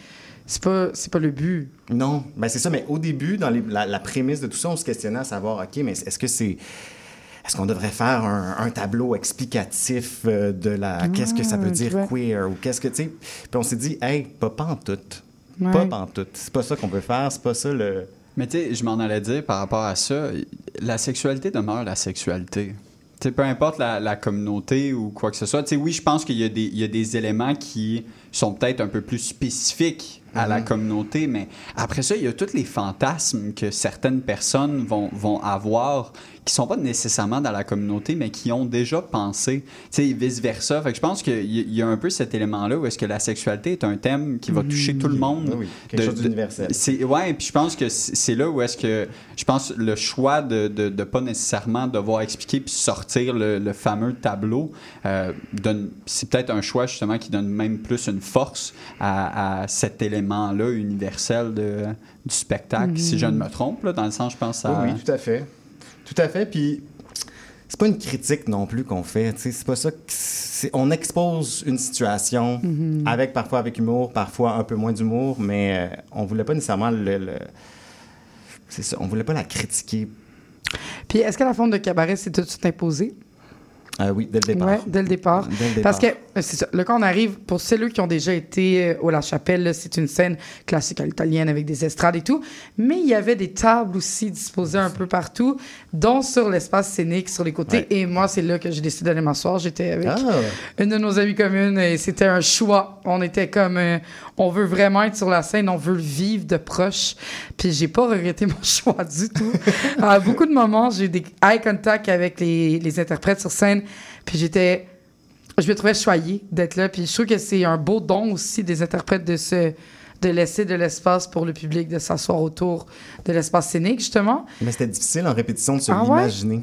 c'est pas, c'est pas le but. Non, ben c'est ça, mais au début, dans les- la, la prémisse de tout ça, on se questionnait à savoir, OK, mais est-ce que c'est... Est-ce qu'on devrait faire un, un tableau explicatif euh, de la... qu'est-ce que ça veut Ah, dire queer ou qu'est-ce que, tu sais... Puis on s'est dit, hey, pas pantoute. Ouais. Pas pantoute. C'est pas ça qu'on veut faire, c'est pas ça le... Mais tu sais, je m'en allais dire par rapport à ça, la sexualité demeure la sexualité. Peu importe la, la communauté ou quoi que ce soit. Tu sais, oui, je pense qu'il y, a des- il y a des éléments qui sont peut-être un peu plus spécifiques à la Mhm. communauté, mais après ça, il y a tous les fantasmes que certaines personnes vont, vont avoir qui sont pas nécessairement dans la communauté, mais qui ont déjà pensé, tu sais, vice-versa. Fait que je pense qu'il y, a- il y a un peu cet élément-là où est-ce que la sexualité est un thème qui va toucher tout le monde. Oui, oui, quelque chose d'universel. Ouais, puis je pense que c'est là où est-ce que je pense le choix de, de, de pas nécessairement devoir expliquer puis sortir le, le fameux tableau euh, c'est peut-être un choix justement qui donne même plus une force à, à cet élément-là universel de, du spectacle. Si je ne me trompe là, dans le sens je pense à Oui, oui, tout à fait. Tout à fait, puis... C'est pas une critique non plus qu'on fait, c'est pas ça que c'est- on expose une situation Mhm. avec parfois avec humour, parfois un peu moins d'humour, mais euh, on voulait pas nécessairement le, le- c'est ça, on voulait pas la critiquer. Puis est-ce que la forme de cabaret s'est tout de suite imposée? Euh, oui, dès le départ. Oui, dès le départ. Dès le Parce que, départ. c'est ça, là, quand on arrive, pour ceux qui ont déjà été euh, au La Chapelle, c'est une scène classique à l'italienne avec des estrades et tout, mais il y avait des tables aussi disposées un peu partout, dont sur l'espace scénique, sur les côtés. Ouais. Et moi, c'est là que j'ai décidé d'aller m'asseoir. J'étais avec Ah, une de nos amies communes et c'était un choix. On était comme, euh, on veut vraiment être sur la scène, on veut le vivre de proche. Puis j'ai pas regretté mon choix du tout. à beaucoup de moments, j'ai eu des eye contact avec les, les interprètes sur scène. Puis j'étais, je me trouvais choyée d'être là. Puis je trouve que c'est un beau don aussi des interprètes de se de laisser de l'espace pour le public de s'asseoir autour de l'espace scénique justement. mais c'était difficile en répétition de se Ah ouais? l'imaginer.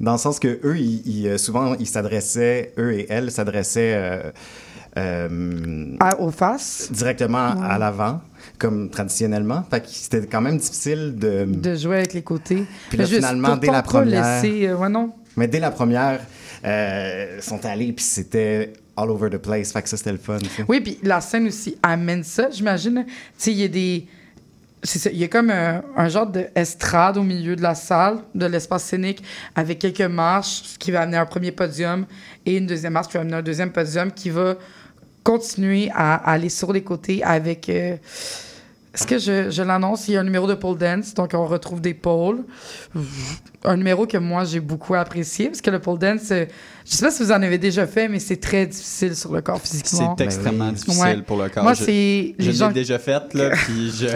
Dans le sens que eux, ils, ils, euh, souvent, ils s'adressaient, eux et elles s'adressaient euh, À, aux faces, directement Ouais. à l'avant, comme traditionnellement. Fait que c'était quand même difficile de... de jouer avec les côtés. Puis là, Mais juste finalement, dès la première- laisser, euh, ouais, non. Mais dès la première, euh, sont allés, puis c'était all over the place. Fait que ça, c'était le fun. tu sais. Oui, puis la scène aussi amène ça, j'imagine. Tu sais, il y a des. Il y a comme un, un genre d'estrade au milieu de la salle, de l'espace scénique, avec quelques marches, ce qui va amener un premier podium, et une deuxième marche qui va amener un deuxième podium qui va continuer à, aller sur les côtés avec. euh, est-ce que je, je l'annonce? Il y a un numéro de pole dance, donc on retrouve des poles. Un numéro que moi j'ai beaucoup apprécié, parce que le pole dance, euh, je sais pas si vous en avez déjà fait, mais c'est très difficile sur le corps physiquement. C'est extrêmement oui. difficile Ouais. pour le corps. Moi, c'est Je gens l'ai déjà fait, là, puis je,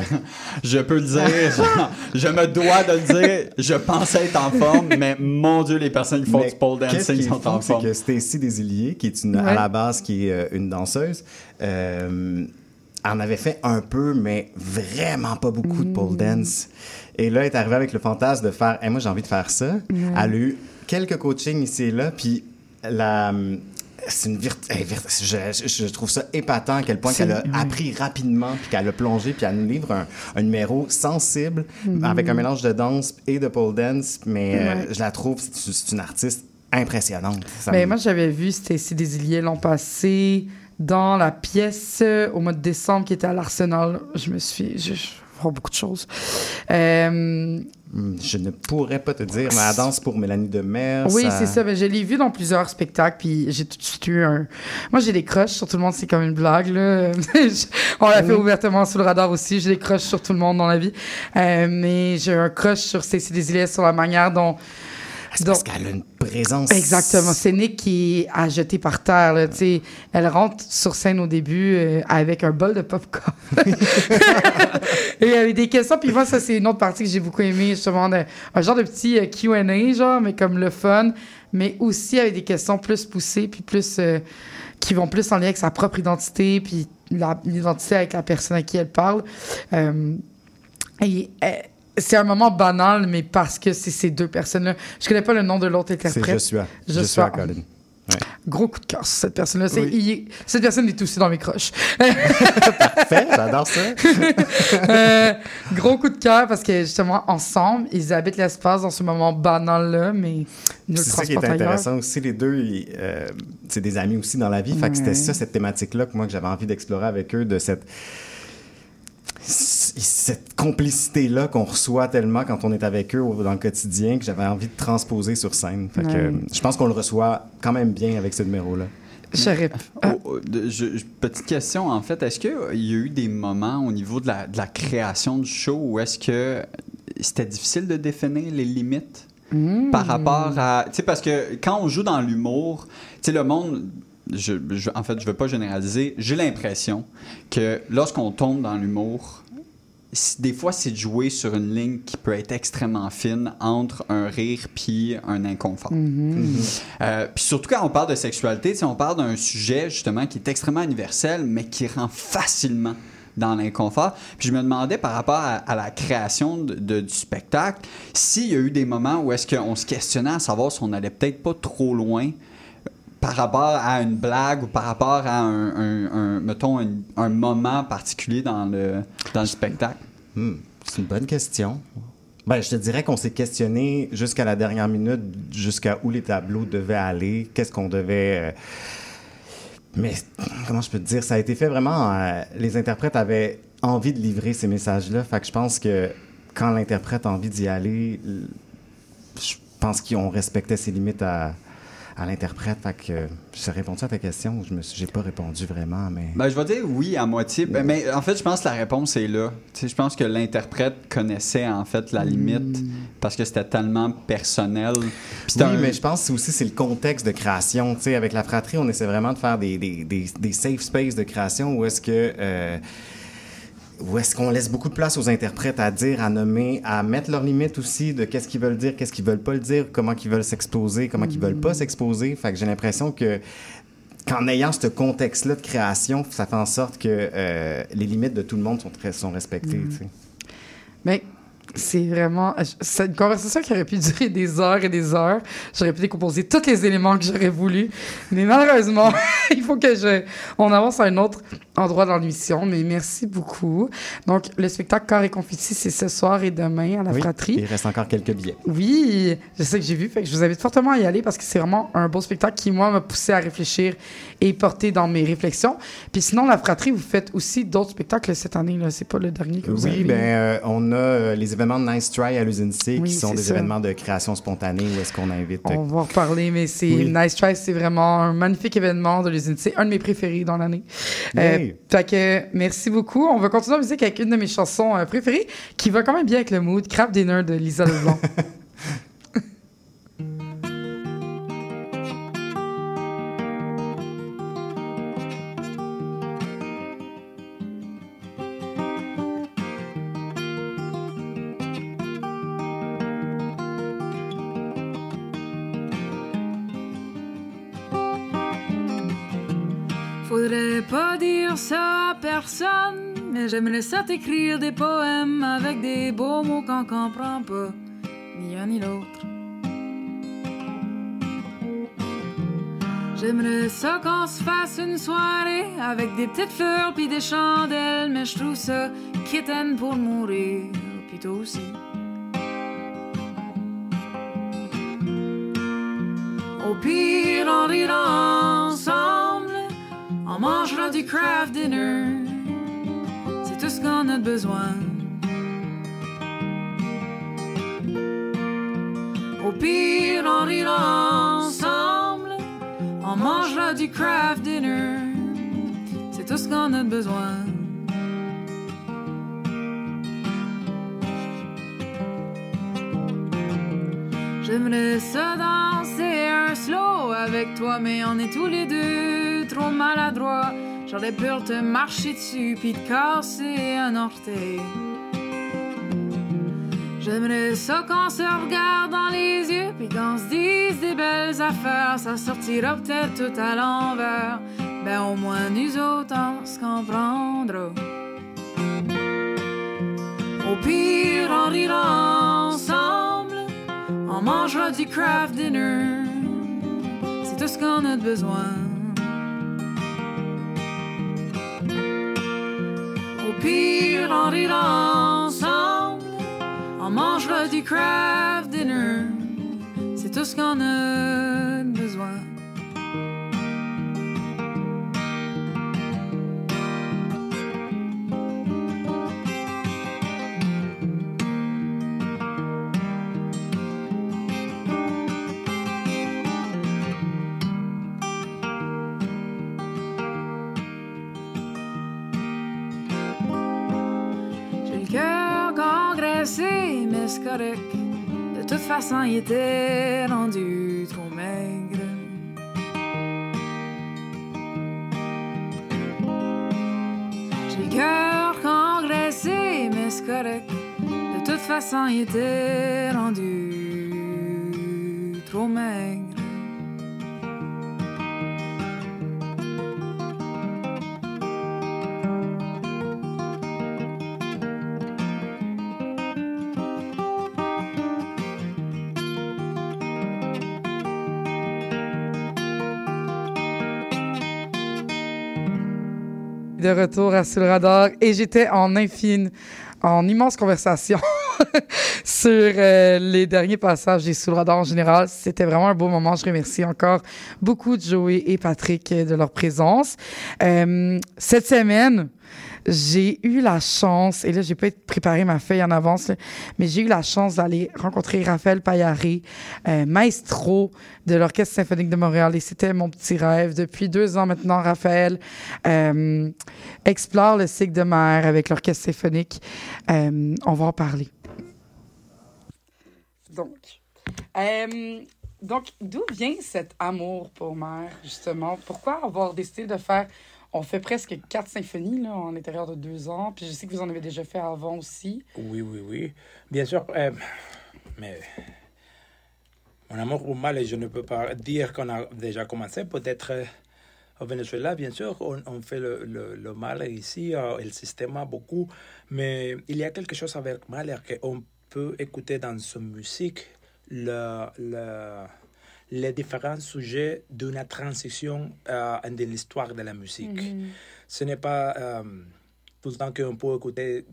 je peux le dire, je, je me dois de le dire, je pensais être en forme, mais mon Dieu, les personnes qui font Mais du pole dancing sont en c'est forme. que Stacy Desilliers, qui est une, à la base qui est euh, une danseuse, euh, en avait fait un peu, mais vraiment pas beaucoup de pole dance. Et là, elle est arrivée avec le fantasme de faire Hey, moi, j'ai envie de faire ça. Elle a eu quelques coachings ici et là, puis la. C'est une virt- eh, virt- je, trouve ça épatant à quel point qu'elle a ouais. appris rapidement puis qu'elle a plongé puis elle nous livre un, un numéro sensible avec un mélange de danse et de pole dance mais euh, je la trouve c'est une artiste impressionnante Ben, me- moi, j'avais vu Stacy Desilliers l'an passé dans la pièce euh, au mois de décembre qui était à l'Arsenal. Je me suis... Je, je vois beaucoup de choses. Euh, Hmm, Je ne pourrais pas te dire, mais elle danse pour Mélanie Demers. oui, elle- c'est ça. Ben, je l'ai vu dans plusieurs spectacles, puis j'ai tout de suite eu un... Moi, j'ai des crushs sur tout le monde, c'est comme une blague, là. On l'a fait ouvertement sous le radar aussi. J'ai des crushs sur tout le monde dans la vie. Euh, mais j'ai un crush sur Stacy Desilliers, sur la manière dont... C'est dont- parce qu'elle a une présence. Exactement. C'est Nick qui a jeté par terre. Là, tu sais. elle rentre sur scène au début euh, avec un bol de popcorn. Et avec des questions. Puis moi, ça, c'est une autre partie que j'ai beaucoup aimé. Justement, de- un genre de petit euh, Q&A, genre, mais comme le fun. Mais aussi avec des questions plus poussées, puis plus... euh, qui vont plus en lien avec sa propre identité, puis l'identité avec la personne à qui elle parle. Euh, et... euh, c'est un moment banal, mais parce que c'est ces deux personnes-là. Je connais pas le nom de l'autre C'est interprète. Joshua. Joshua. Joshua Collin. Gros coup de cœur sur cette personne-là. C'est- Oui. cette personne est aussi dans mes croches. Parfait, j'adore ça. Euh, gros coup de cœur parce que justement, ensemble, ils habitent l'espace dans ce moment banal-là, mais nous le C'est ça qui est intéressant aussi. Les deux, euh, c'est des amis aussi dans la vie. Fait que c'était Ouais. ça, cette thématique-là, que moi, que j'avais envie d'explorer avec eux, de cette cette complicité-là qu'on reçoit tellement quand on est avec eux dans le quotidien que j'avais envie de transposer sur scène. Fait que, Ouais. euh, je pense qu'on le reçoit quand même bien avec ce numéro-là. J'aurais- Ah, Oh, oh, je- petite question, en fait. Est-ce qu'il y a eu des moments au niveau de la, de la création du show où est-ce que c'était difficile de définir les limites Hmm. par rapport à... Tu sais, parce que quand on joue dans l'humour, tu sais, le monde... Je, je- en fait, je veux pas généraliser. J'ai l'impression que lorsqu'on tombe dans l'humour, des fois, c'est de jouer sur une ligne qui peut être extrêmement fine entre un rire puis un inconfort. Euh, puis surtout quand on parle de sexualité, on parle d'un sujet justement qui est extrêmement universel, mais qui rend facilement dans l'inconfort. Puis je me demandais par rapport à, à la création de- de- du spectacle, s'il y a eu des moments où est-ce qu'on se questionnait à savoir si on allait peut-être pas trop loin par rapport à une blague ou par rapport à un, mettons, un, moment particulier dans le, dans le spectacle? Hmm, c'est une bonne question. Ben, je te dirais qu'on s'est questionné jusqu'à la dernière minute, jusqu'à où les tableaux devaient aller, qu'est-ce qu'on devait. euh, Mais comment je peux te dire, ça a été fait vraiment. euh, Les interprètes avaient envie de livrer ces messages-là. Fait que je pense que quand l'interprète a envie d'y aller, je pense qu'on respectait ses limites à, à l'interprète. Fait que euh, j'ai répondu à ta question. Je me j'ai pas répondu vraiment, mais. Ben, je vais dire oui à moitié. Ben, mais en fait, je pense que la réponse est là. Tu sais, je pense que l'interprète connaissait en fait la limite parce que c'était tellement personnel. Oui, un- mais je pense que aussi c'est le contexte de création. Tu sais, avec la fratrie, on essaie vraiment de faire des, des, des, des safe spaces de création où est-ce que euh, où est-ce qu'on laisse beaucoup de place aux interprètes à dire, à nommer, à mettre leurs limites aussi de qu'est-ce qu'ils veulent dire, qu'est-ce qu'ils veulent pas le dire, comment ils veulent s'exposer, comment ils veulent pas s'exposer. Fait que j'ai l'impression que qu'en ayant ce contexte-là de création, ça fait en sorte que euh, les limites de tout le monde sont, très, sont respectées. tu sais. Mais C'est vraiment. C'est une conversation qui aurait pu durer des heures et des heures. J'aurais pu décomposer tous les éléments que j'aurais voulu. Mais malheureusement, il faut que je. On avance à un autre endroit dans l'émission. Mais merci beaucoup. Donc, le spectacle Corps et Confetti, c'est ce soir et demain à la Oui, fratrie. Il reste encore quelques billets. Oui, je sais que j'ai vu. Fait que je vous invite fortement à y aller parce que c'est vraiment un beau spectacle qui, moi, m'a poussé à réfléchir et porter dans mes réflexions. Puis sinon, la fratrie, vous faites aussi d'autres spectacles cette année. là. C'est pas le dernier que vous Oui, avez. ben, euh, on a euh, les événements de Nice Try à l'usine C Oui, qui sont des ça. événements de création spontanée où est-ce qu'on invite. euh, On va en reparler, mais c'est Oui. Nice Try, c'est vraiment un magnifique événement de l'usine. C'est un de mes préférés dans l'année. Euh, que merci beaucoup. On va continuer en musique avec une de mes chansons euh, préférées qui va quand même bien avec le mood, Crab Dinner de Lisa Leblanc. j'aimerais ça t'écrire des poèmes avec des beaux mots qu'on comprend pas, ni un ni l'autre. J'aimerais ça qu'on se fasse une soirée avec des petites fleurs puis des chandelles, mais je trouve ça kitten pour mourir, puis toi aussi. Au pire, on rira ensemble, on mangera du craft dinner. C'est tout ce qu'on a besoin. Au pire, on rira ensemble, on mangera du craft dinner. C'est tout ce qu'on a besoin. J'aimerais ça danser un slow avec toi, mais on est tous les deux trop maladroits. J'aurais peur de marcher dessus puis de casser un orteil. J'aimerais ça qu'on se regarde dans les yeux puis qu'on se dise des belles affaires. Ça sortira peut-être tout à l'envers. Ben au moins nous autres on se comprendra. Au pire on rira. On mangera du craft dinner. C'est tout ce qu'on a de besoin. Au pire, on rira ensemble. On mangera du craft dinner. C'est tout ce qu'on a de besoin. Façon, il était rendu trop maigre. J'ai le cœur congressé, mais c'est correct. De toute façon, il était rendu trop maigre. De retour à Sous radar et j'étais en infine, en immense conversation sur euh, les derniers passages des Sous le radar en général. C'était vraiment un beau moment. Je remercie encore beaucoup Joey et Patrick euh, de leur présence. Euh, cette semaine, j'ai eu la chance, et là, j'ai pas préparé ma feuille en avance, mais j'ai eu la chance d'aller rencontrer Raphaël Payaré, euh, maestro de l'Orchestre symphonique de Montréal, et c'était mon petit rêve. Depuis deux ans maintenant, Raphaël euh, explore le cycle de mer avec l'Orchestre symphonique. Euh, on va en parler. Donc, donc d'où vient cet amour pour mer, justement? Pourquoi avoir décidé de faire on fait presque quatre symphonies là, en intérieur de deux ans. Puis je sais que vous en avez déjà fait avant aussi. Oui, oui, oui. Bien sûr. euh, mais mon amour pour mal, je ne peux pas dire qu'on a déjà commencé. Peut-être euh, au Venezuela, bien sûr, on, fait le, le, le mal ici, euh, le système beaucoup. Mais il y a quelque chose avec Mahler qu'on peut écouter dans sa musique le- les différents sujets d'une transition euh, de l'histoire de la musique. Mhm. Ce n'est pas euh, tout le temps qu'on peut écouter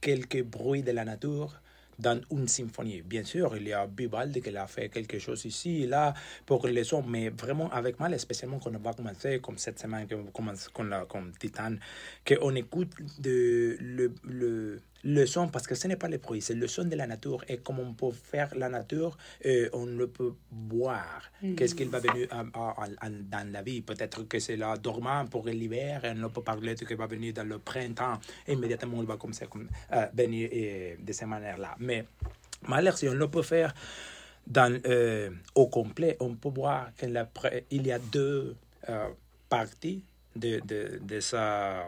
quelques bruits de la nature dans une symphonie. Bien sûr, il y a Vivaldi qui a fait quelque chose ici et là pour les sons, mais vraiment avec mal, spécialement quand on va commencer, comme cette semaine qu'on commence qu'on a comme Titan, qu'on écoute de, le, le, le son, parce que ce n'est pas le bruit, c'est le son de la nature et comme on peut faire la nature, euh, on le peut voir. Mhm. Qu'est-ce qu'il va venir à- à- à- dans la vie? Peut-être que c'est la dormant pour l'hiver, on peut parler de ce qui va venir dans le printemps. Immédiatement, on va commencer comme, euh, venir de cette manière-là. Mais malheur, si on le peut faire dans, euh, au complet, on peut voir qu'il y a deux parties de, de, de sa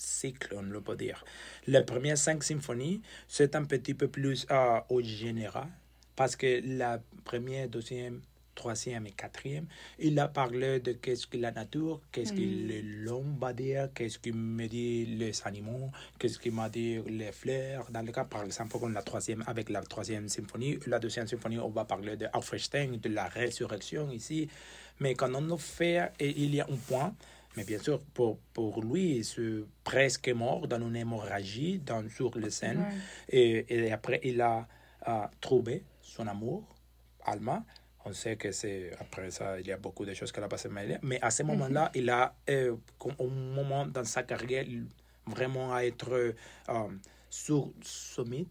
cycle, on le peut dire. La première cinq symphonies, c'est un petit peu plus euh, au général, parce que la première, deuxième, troisième et quatrième, il a parlé de qu'est-ce que la nature, qu'est-ce que Mhm. l'homme va dire, qu'est-ce qu'il me dit les animaux, qu'est-ce qu'il m'a dit les fleurs. Dans le cas, par exemple, comme la troisième, avec la troisième symphonie, la deuxième symphonie, on va parler de Aufstehen, de la résurrection ici. Mais quand on le fait, et il y a un point, mais bien sûr, pour, pour lui, c'est presque mort dans une hémorragie dans, sur le scène. Ouais. Et, et après, il a trouvé son amour, Alma. On sait que c'est après ça, il y a beaucoup de choses qu'elle a passées, mais, mais à ce moment-là, il a, euh, un moment dans sa carrière, il- vraiment à être euh, sur sommet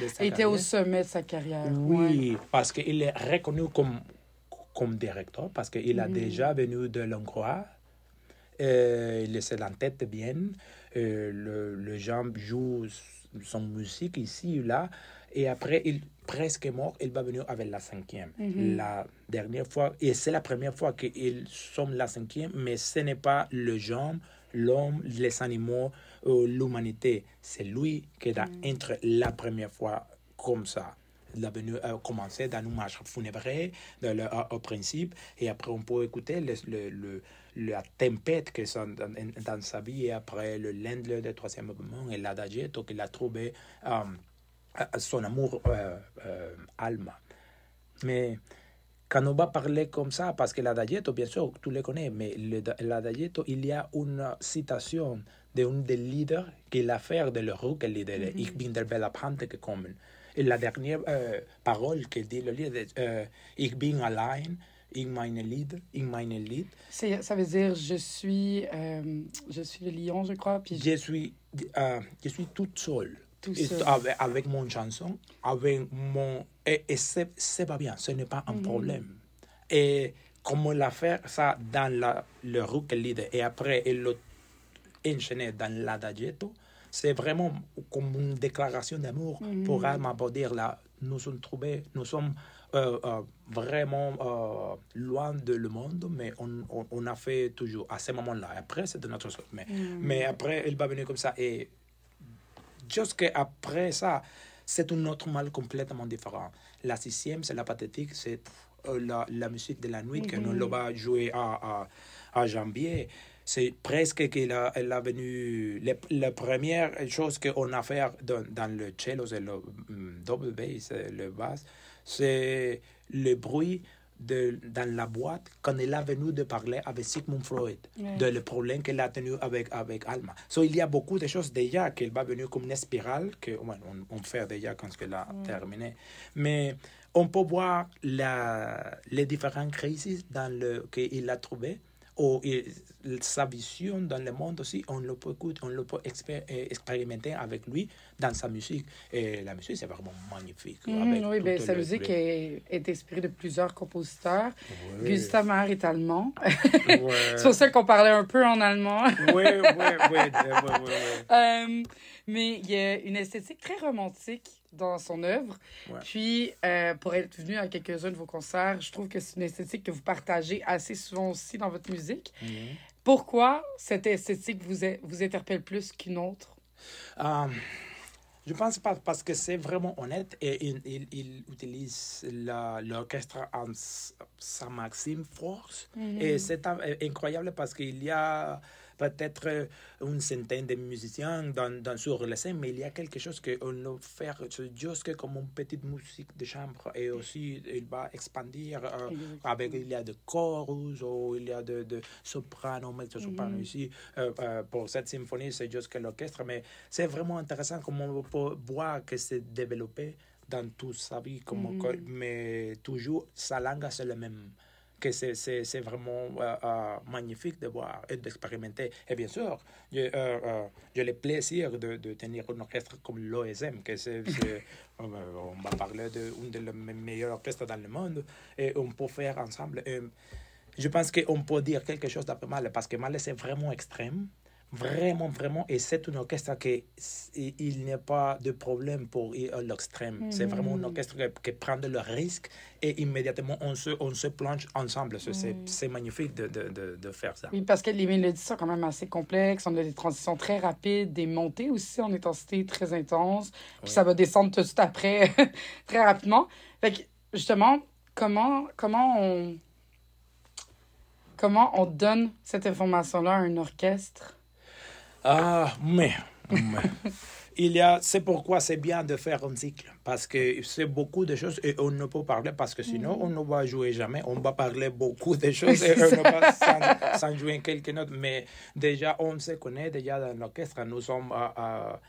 de sa Il était au sommet de sa carrière. Oui, parce qu'il est reconnu comme, comme directeur, parce qu'il a Mhm. déjà venu de l'Hongrois. Euh, il est en tête bien. Euh, le, le gens joue son musique ici et là. Et après, il presque mort, il va venir avec la cinquième. Mhm. La dernière fois, et c'est la première fois qu'ils sont la cinquième, mais ce n'est pas le genre, l'homme, les animaux, euh, l'humanité. C'est lui qui a entre la première fois comme ça. Il a venu euh, commencer dans une marche dans le- au- au principe, et après on peut écouter le, le, le- la tempête que sont dans, sa vie, et après le l'Inde, le troisième mouvement, et l'adagietto qu'il a trouvé euh, euh, son amour euh, euh, Alma. Mais quand on va parler comme ça, parce que l'adagietto, bien sûr, tu le connais, mais le- l'adagietto, il y a une citation d'un des leaders qui l'a fait de l'euro, qui est de Mhm. Ich bin der Bella Pante gekommen. Et la dernière euh, parole que dit le leader, Ich bin allein in meine Lied, in meine Lied. Ça veut dire je suis, euh, je suis le lion, je crois. Puis Je suis, euh, je suis toute seule. Tout Et seul. Avec, avec mon chanson, avec mon... Et, et c'est pas bien, ce n'est pas un Mhm. problème. Et comment la faire ça dans la, le rock leader et après il l'a enchaîné dans l'adagietto, c'est vraiment comme une déclaration d'amour Mhm. pour pour dire là, nous sommes trouvés, nous sommes euh, vraiment euh, loin de le monde, mais on, on, on a fait toujours à ce moment-là. Après, c'est de notre chose. Mais, Mhm. mais après, il va venir comme ça. Et jusqu'après ça, c'est un autre mal complètement différent. La sixième, c'est la pathétique, c'est euh, la, la musique de la nuit que nous Mhm. le va jouer à, à, à janvier. C'est presque qu'elle a, elle a venu. le- la première chose qu'on a fait dans, dans le cello, c'est le mm, double bass, le basse, c'est le bruit de, dans la boîte quand elle a venu de parler avec Sigmund Freud, Ouais. de le problème qu'elle a tenu avec, avec Alma. So, il y a beaucoup de choses déjà qu'elle va venir comme une spirale que bueno, on, on fait déjà quand elle a terminé. Mais on peut voir la, les différentes crises dans le qu'il a trouvé ou sa vision dans le monde aussi, on le peut écouter, on le peut euh, expérimenter avec lui dans sa musique. Et la musique, c'est vraiment magnifique. Avec oui, ben, sa musique le- est, est inspirée de plusieurs compositeurs. Oui. Gustave Mahler est allemand. Ouais. C'est pour ça qu'on parlait un peu en allemand. Oui, oui, oui, oui, oui, Euh, mais il y a une esthétique très romantique dans son œuvre. Ouais. Puis, euh, pour être venu à quelques-uns de vos concerts, je trouve que c'est une esthétique que vous partagez assez souvent aussi dans votre musique. Mhm. Pourquoi cette esthétique vous, est- vous interpelle plus qu'une autre? Euh, je pense pas parce que c'est vraiment honnête et il, il, il utilise l'orchestre en sa maxime force. Mhm. Et c'est euh, incroyable parce qu'il y a, peut-être euh, une centaine de musiciens dans, dans, sur la scène, mais il y a quelque chose qu'on peut faire juste comme une petite musique de chambre et aussi il va expandir euh, avec il y a de chorus ou il y a de, de soprano, mezzo-soprano Mhm. ici. Euh, euh, pour cette symphonie, c'est juste que l'orchestre, mais c'est vraiment intéressant comment on peut voir que c'est développé dans toute sa vie, comme, Mhm. mais toujours sa langue c'est le même que c'est- vraiment euh, euh, magnifique de voir et d'expérimenter. Et bien sûr, j'ai euh, j'ai le plaisir de, de tenir un orchestre comme l'OSM, que c'est, on va parler d'une des me- meilleurs orchestres dans le monde, et on peut faire ensemble. Et je pense qu'on peut dire quelque chose d'après Mal, parce que Mal, c'est vraiment extrême. Vraiment, vraiment, et c'est un orchestre qui, il n'y a pas de problème pour ir à l'extrême. C'est vraiment un Mhm. orchestre qui, qui prend le risque et immédiatement on se, on se plonge ensemble. C'est- C'est c'est magnifique de, de, de, de faire ça. Oui, parce que les mélodies sont quand même assez complexes. On a des transitions très rapides, des montées aussi en intensité très intense. Puis Oui. ça va descendre tout de suite après, très rapidement. Fait que, justement, comment, comment on... Comment on donne cette information-là à un orchestre? Ah, mais, mais. il y a, c'est pourquoi c'est bien de faire un cycle, parce que c'est beaucoup de choses et on ne peut parler parce que sinon on ne va jouer jamais. On va parler beaucoup de choses et on ne va sans, sans jouer quelques notes. Mais déjà, on se connaît déjà dans l'orchestre. Nous sommes à, à,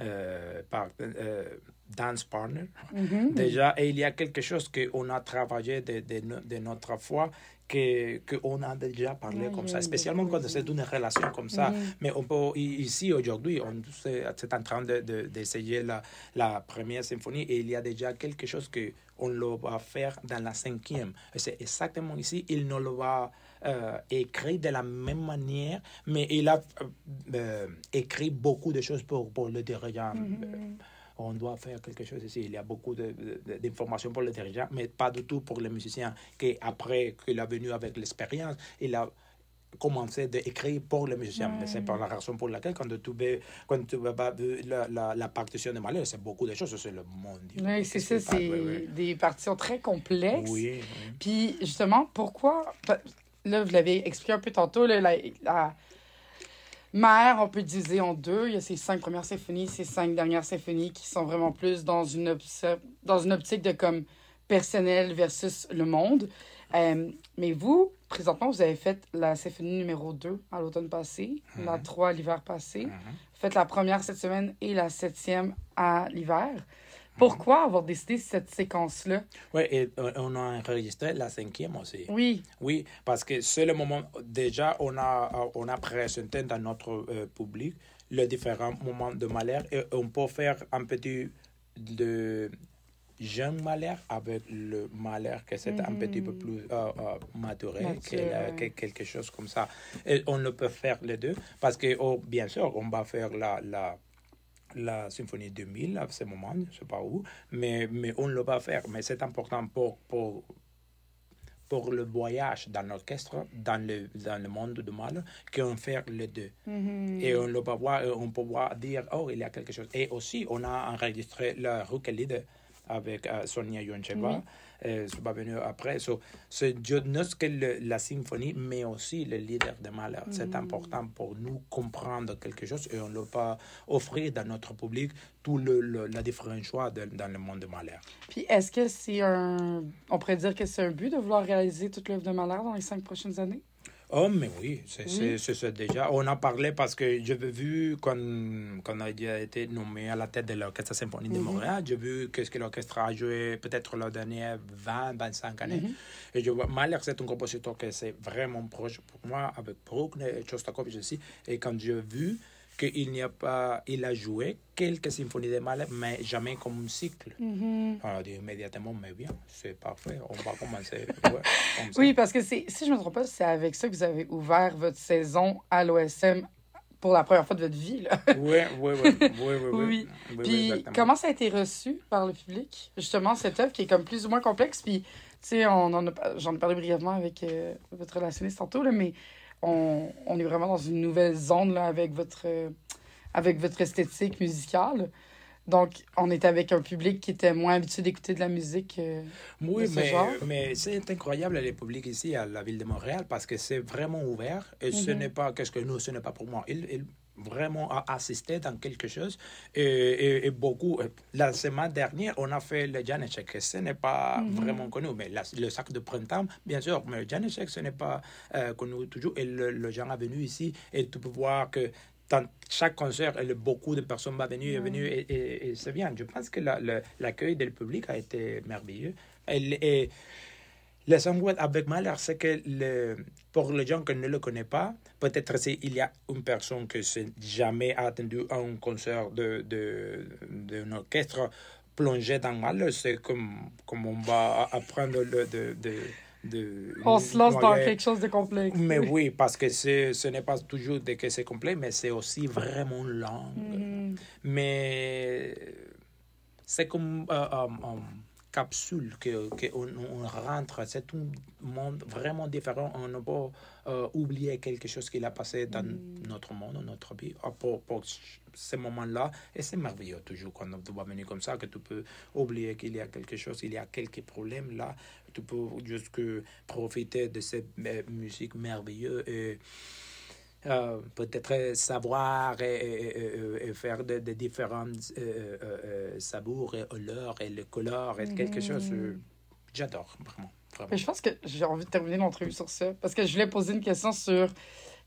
euh, par, euh, dance partner. Mhm. Déjà, et il y a quelque chose qu'on a travaillé de, de, de notre foi que qu'on a déjà parlé Oui, comme ça, oui, spécialement quand c'est une relation comme ça. Mhm. Mais on peut, ici, aujourd'hui, on c'est c'est en train de- de- d'essayer la, la première symphonie et il y a déjà quelque chose que on le va faire dans la cinquième. C'est exactement ici, il ne le va euh, écrire de la même manière, mais il a euh, euh, écrit beaucoup de choses pour, pour le dirigeant. Mhm. On doit faire quelque chose ici. Il y a beaucoup d'informations pour le dirigeant, mais pas du tout pour le musicien qui, après qu'il est venu avec l'expérience, il a commencé d'écrire pour le musicien. Mais C'est par la raison pour laquelle, quand tu, veux- quand tu ver la, la, la partition de Mahler, c'est beaucoup de choses, c'est le monde. Oui, c'est ça, c'est Oui, oui. des partitions très complexes. Oui. Puis, justement, pourquoi... Là, vous l'avez expliqué un peu tantôt, là, la, la mère, on peut diviser en deux. Il y a ces cinq premières symphonies, ces cinq dernières symphonies qui sont vraiment plus dans une, dans une optique de comme personnel versus le monde. Euh, mais vous, présentement, vous avez fait la symphonie numéro 2 à l'automne passé, la 3 l'hiver passé. Vous faites la première cette semaine et la septième à l'hiver. Pourquoi avoir décidé cette séquence-là? Oui, et euh, on a enregistré la cinquième aussi. Oui. Oui, parce que c'est le moment, déjà, on a, on a présenté dans notre euh, public les différents moments de malheur et on peut faire un petit de jeune malheur avec le malheur que c'est un petit peu plus euh, euh, maturé, que quelque chose comme ça. Et on ne peut faire les deux parce que, oh, bien sûr, on va faire la, la, la symphonie 2000 à ce moment, je ne sais pas où, mais, mais on le va faire. Mais c'est important pour, pour, pour le voyage dans l'orchestre, dans le, dans le monde de mal, qu'on fait les deux. Mhm. Et on le va voir, on peut voir dire, oh, il y a quelque chose. Et aussi, on a enregistré la Rukelide avec euh, Sonia Yoncheva. Euh, ça va venir après. So, c'est non que le- la symphonie, mais aussi le leader de Mahler. C'est Mhm. important pour nous comprendre quelque chose et on ne pas offrir dans notre public tout le, le, la différents choix de- dans le monde de Mahler. Puis est-ce que c'est un... On pourrait dire que c'est un but de vouloir réaliser toute l'œuvre de Mahler dans les cinq prochaines années? Oh, mais oui, c'est Oui. ça déjà. On a parlé parce que j'avais vu quand, quand on a été nommé à la tête de l'Orchestre symphonique de Mhm. Montréal, j'ai vu qu'est-ce que l'orchestre a joué peut-être la dernière 20, 25 années. Mhm. Et je vois, Mahler, c'est un compositeur que c'est vraiment proche pour moi, avec Bruckner et Shostakovich aussi. Et quand j'ai vu qu'il n'y a pas, il a joué quelques symphonies de Mahler, mais jamais comme un cycle. On a dit immédiatement, mais bien, c'est parfait, on va commencer. ouais, comme ça. Oui, parce que si je ne me trompe pas, c'est avec ça que vous avez ouvert votre saison à l'OSM pour la première fois de votre vie. Là. Oui, oui, oui. oui, oui, oui. Oui. Oui, Puis oui, comment ça a été reçu par le public, justement, cette œuvre qui est comme plus ou moins complexe? Puis, tu sais, on en a- j'en ai parlé brièvement avec euh, votre relationniste tantôt, là, mais on, on est vraiment dans une nouvelle zone là, avec, votre, euh, avec votre esthétique musicale. Donc, on était avec un public qui était moins habitué d'écouter de la musique. euh, Oui, de ce mais, genre. mais c'est incroyable le public ici à la ville de Montréal parce que c'est vraiment ouvert et ce Mhm. n'est pas qu'est-ce que nous, ce n'est pas pour moi. Vraiment a assisté dans quelque chose et, et- et beaucoup. euh, La semaine dernière, on a fait le Janecek. Ce n'est pas Mhm. vraiment connu, mais la- le sac de printemps, bien sûr, mais le Janecek, ce n'est pas euh, connu toujours. Et le, le gens est venu ici et tu peux voir que dans chaque concert, beaucoup de personnes sont venues, Mhm. venues et, et- et c'est bien. Je pense que la- l'accueil du public a été merveilleux. Et le sangouet avec Mahler, c'est que le, pour les gens qui ne le connaissent pas, peut-être s'il y a une personne qui n'a jamais attendu un concert d'un de, de, d'un orchestre plongé dans Mahler, c'est comme, comme on va apprendre le, de, de, de- On se lance dans quelque chose de complexe. Mais oui, parce que ce n'est pas toujours de que c'est complet, mais c'est aussi vraiment long. Mhm. Mais c'est comme euh, euh, une capsule que, que on, on rentre. C'est un monde vraiment différent. On ne peut pas euh, oublier quelque chose qui a passé dans notre monde, notre vie, euh, pour, pour ce moment-là. Et c'est merveilleux toujours quand tu vas venir comme ça, que tu peux oublier qu'il y a quelque chose, il y a quelques problèmes là. Tu peux juste que profiter de cette euh, musique merveilleuse et euh, peut-être savoir et, et- et- et faire de, de différents euh, euh, euh, savours et odeurs et les couleurs et quelque chose. euh, J'adore, vraiment. vraiment. Mais je pense que j'ai envie de terminer l'entrevue sur ça. Parce que je voulais poser une question sur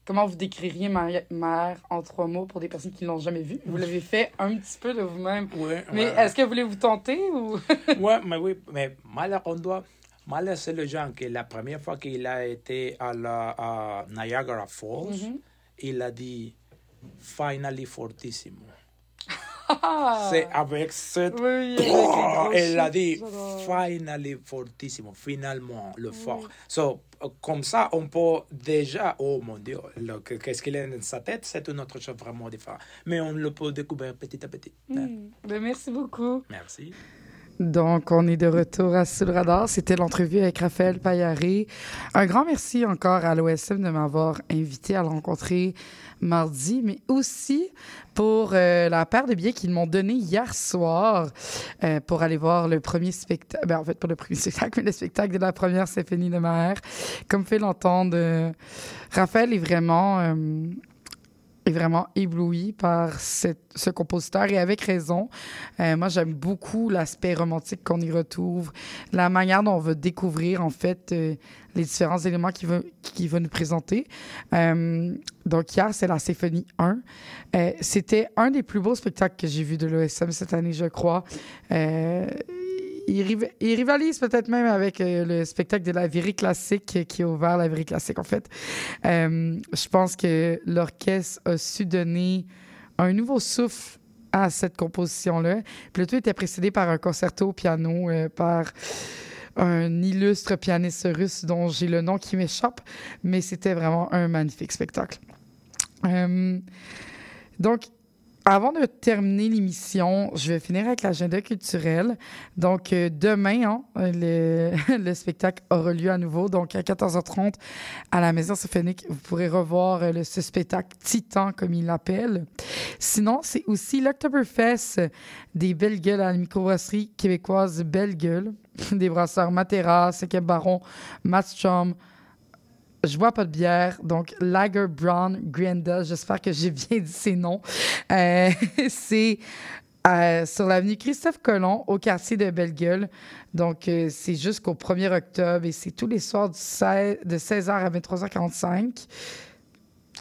comment vous décririez ma mère en trois mots pour des personnes qui ne l'ont jamais vue. Vous l'avez fait un petit peu de vous-même. Ouais, Mais ouais. est-ce que vous voulez vous tenter ou? ouais, mais oui, mais Mahler, on doit. Mahler, c'est le genre que la première fois qu'il a été à, la, à Niagara Falls, Mhm. il a dit Finally Fortissimo. C'est avec cette. Oui, oui, Oh, elle a dit finally fortissimo, finalement, le fort. So, comme ça, on peut déjà, oh mon Dieu, qu'est-ce qu'il a dans sa tête, c'est une autre chose vraiment différente. Mais on le peut découvrir petit à petit. Hmm. Ben, merci beaucoup. Merci. Donc, on est de retour à Sous le radar. C'était l'entrevue avec Raphaël Paillaré. Un grand merci encore à l'OSM de m'avoir invité à le rencontrer mardi, mais aussi pour euh, la paire de billets qu'ils m'ont donné hier soir euh, pour aller voir le premier spectacle. Ben, en fait, pas le premier spectacle, mais le spectacle de la première symphonie de Maher. Comme fait l'entendre, euh, Raphaël est vraiment. Est vraiment ébloui par ce compositeur et avec raison. Euh, moi, j'aime beaucoup l'aspect romantique qu'on y retrouve, la manière dont on va découvrir en fait euh, les différents éléments qu'il va, qu'il va nous présenter. Euh, donc hier, c'est la symphonie 1. Euh, C'était un des plus beaux spectacles que j'ai vu de l'OSM cette année, je crois. Il, riv- il rivalise peut-être même avec euh, le spectacle de la Virée classique qui a ouvert la Virée classique, en fait. Euh, je pense que l'orchestre a su donner un nouveau souffle à cette composition-là. Puis le tout était précédé par un concerto au piano euh, par un illustre pianiste russe dont j'ai le nom qui m'échappe, mais c'était vraiment un magnifique spectacle. Donc, avant de terminer l'émission, je vais finir avec l'agenda culturel. Donc, euh, demain, hein, le, le spectacle aura lieu à nouveau. Donc, à 14h30, à la Maison Symphonique, vous pourrez revoir euh, ce spectacle Titan, comme il l'appelle. Sinon, c'est aussi l'Octoberfest des Belles Gueules à la microbrasserie québécoise Belle Gueule, des brasseurs Matera, Cinquième Baron, Matstrom, je bois pas de bière, donc Lager Brown Granda, j'espère que j'ai bien dit ces noms. Euh, c'est euh, sur l'avenue Christophe Colomb, au quartier de Belle-Gueule. Donc, euh, c'est jusqu'au 1er octobre et c'est tous les soirs du 16 de 16h à 23h45.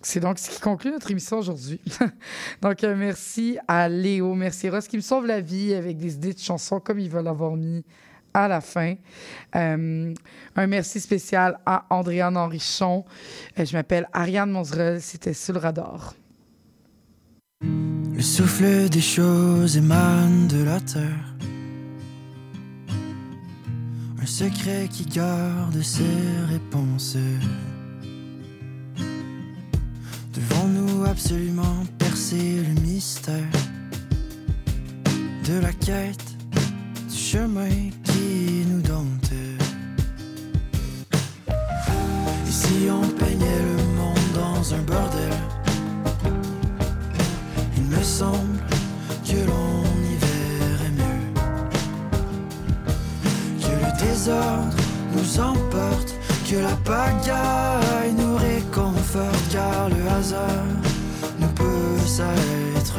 C'est donc ce qui conclut notre émission aujourd'hui. donc, merci à Léo, merci Ross qui me sauve la vie avec des idées de chansons comme ils veulent l'avoir mis à la fin. Euh, un merci spécial à Andréane Henrichon. Euh, je m'appelle Ariane Monzerel. C'était Sous le radar. Le souffle des choses émane de la terre. Un secret qui garde ses réponses. Devons-nous absolument percer le mystère de la quête du chemin si on peignait le monde dans un bordel Il me semble que l'on y verrait mieux. Que le désordre nous emporte, que la pagaille nous réconforte, car le hasard ne peut ça être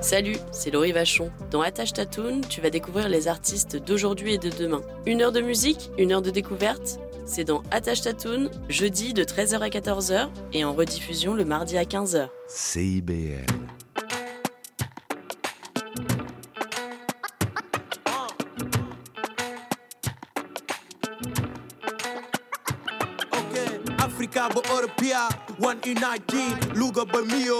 Salut, c'est Laurie Vachon. Dans Attache Tatoon, tu vas découvrir les artistes d'aujourd'hui et de demain. Une heure de musique, une heure de découverte? C'est dans Attache Tatoon, jeudi de 13h à 14h et en rediffusion le mardi à 15h. CIBL. Africa bo Europea, one united, luga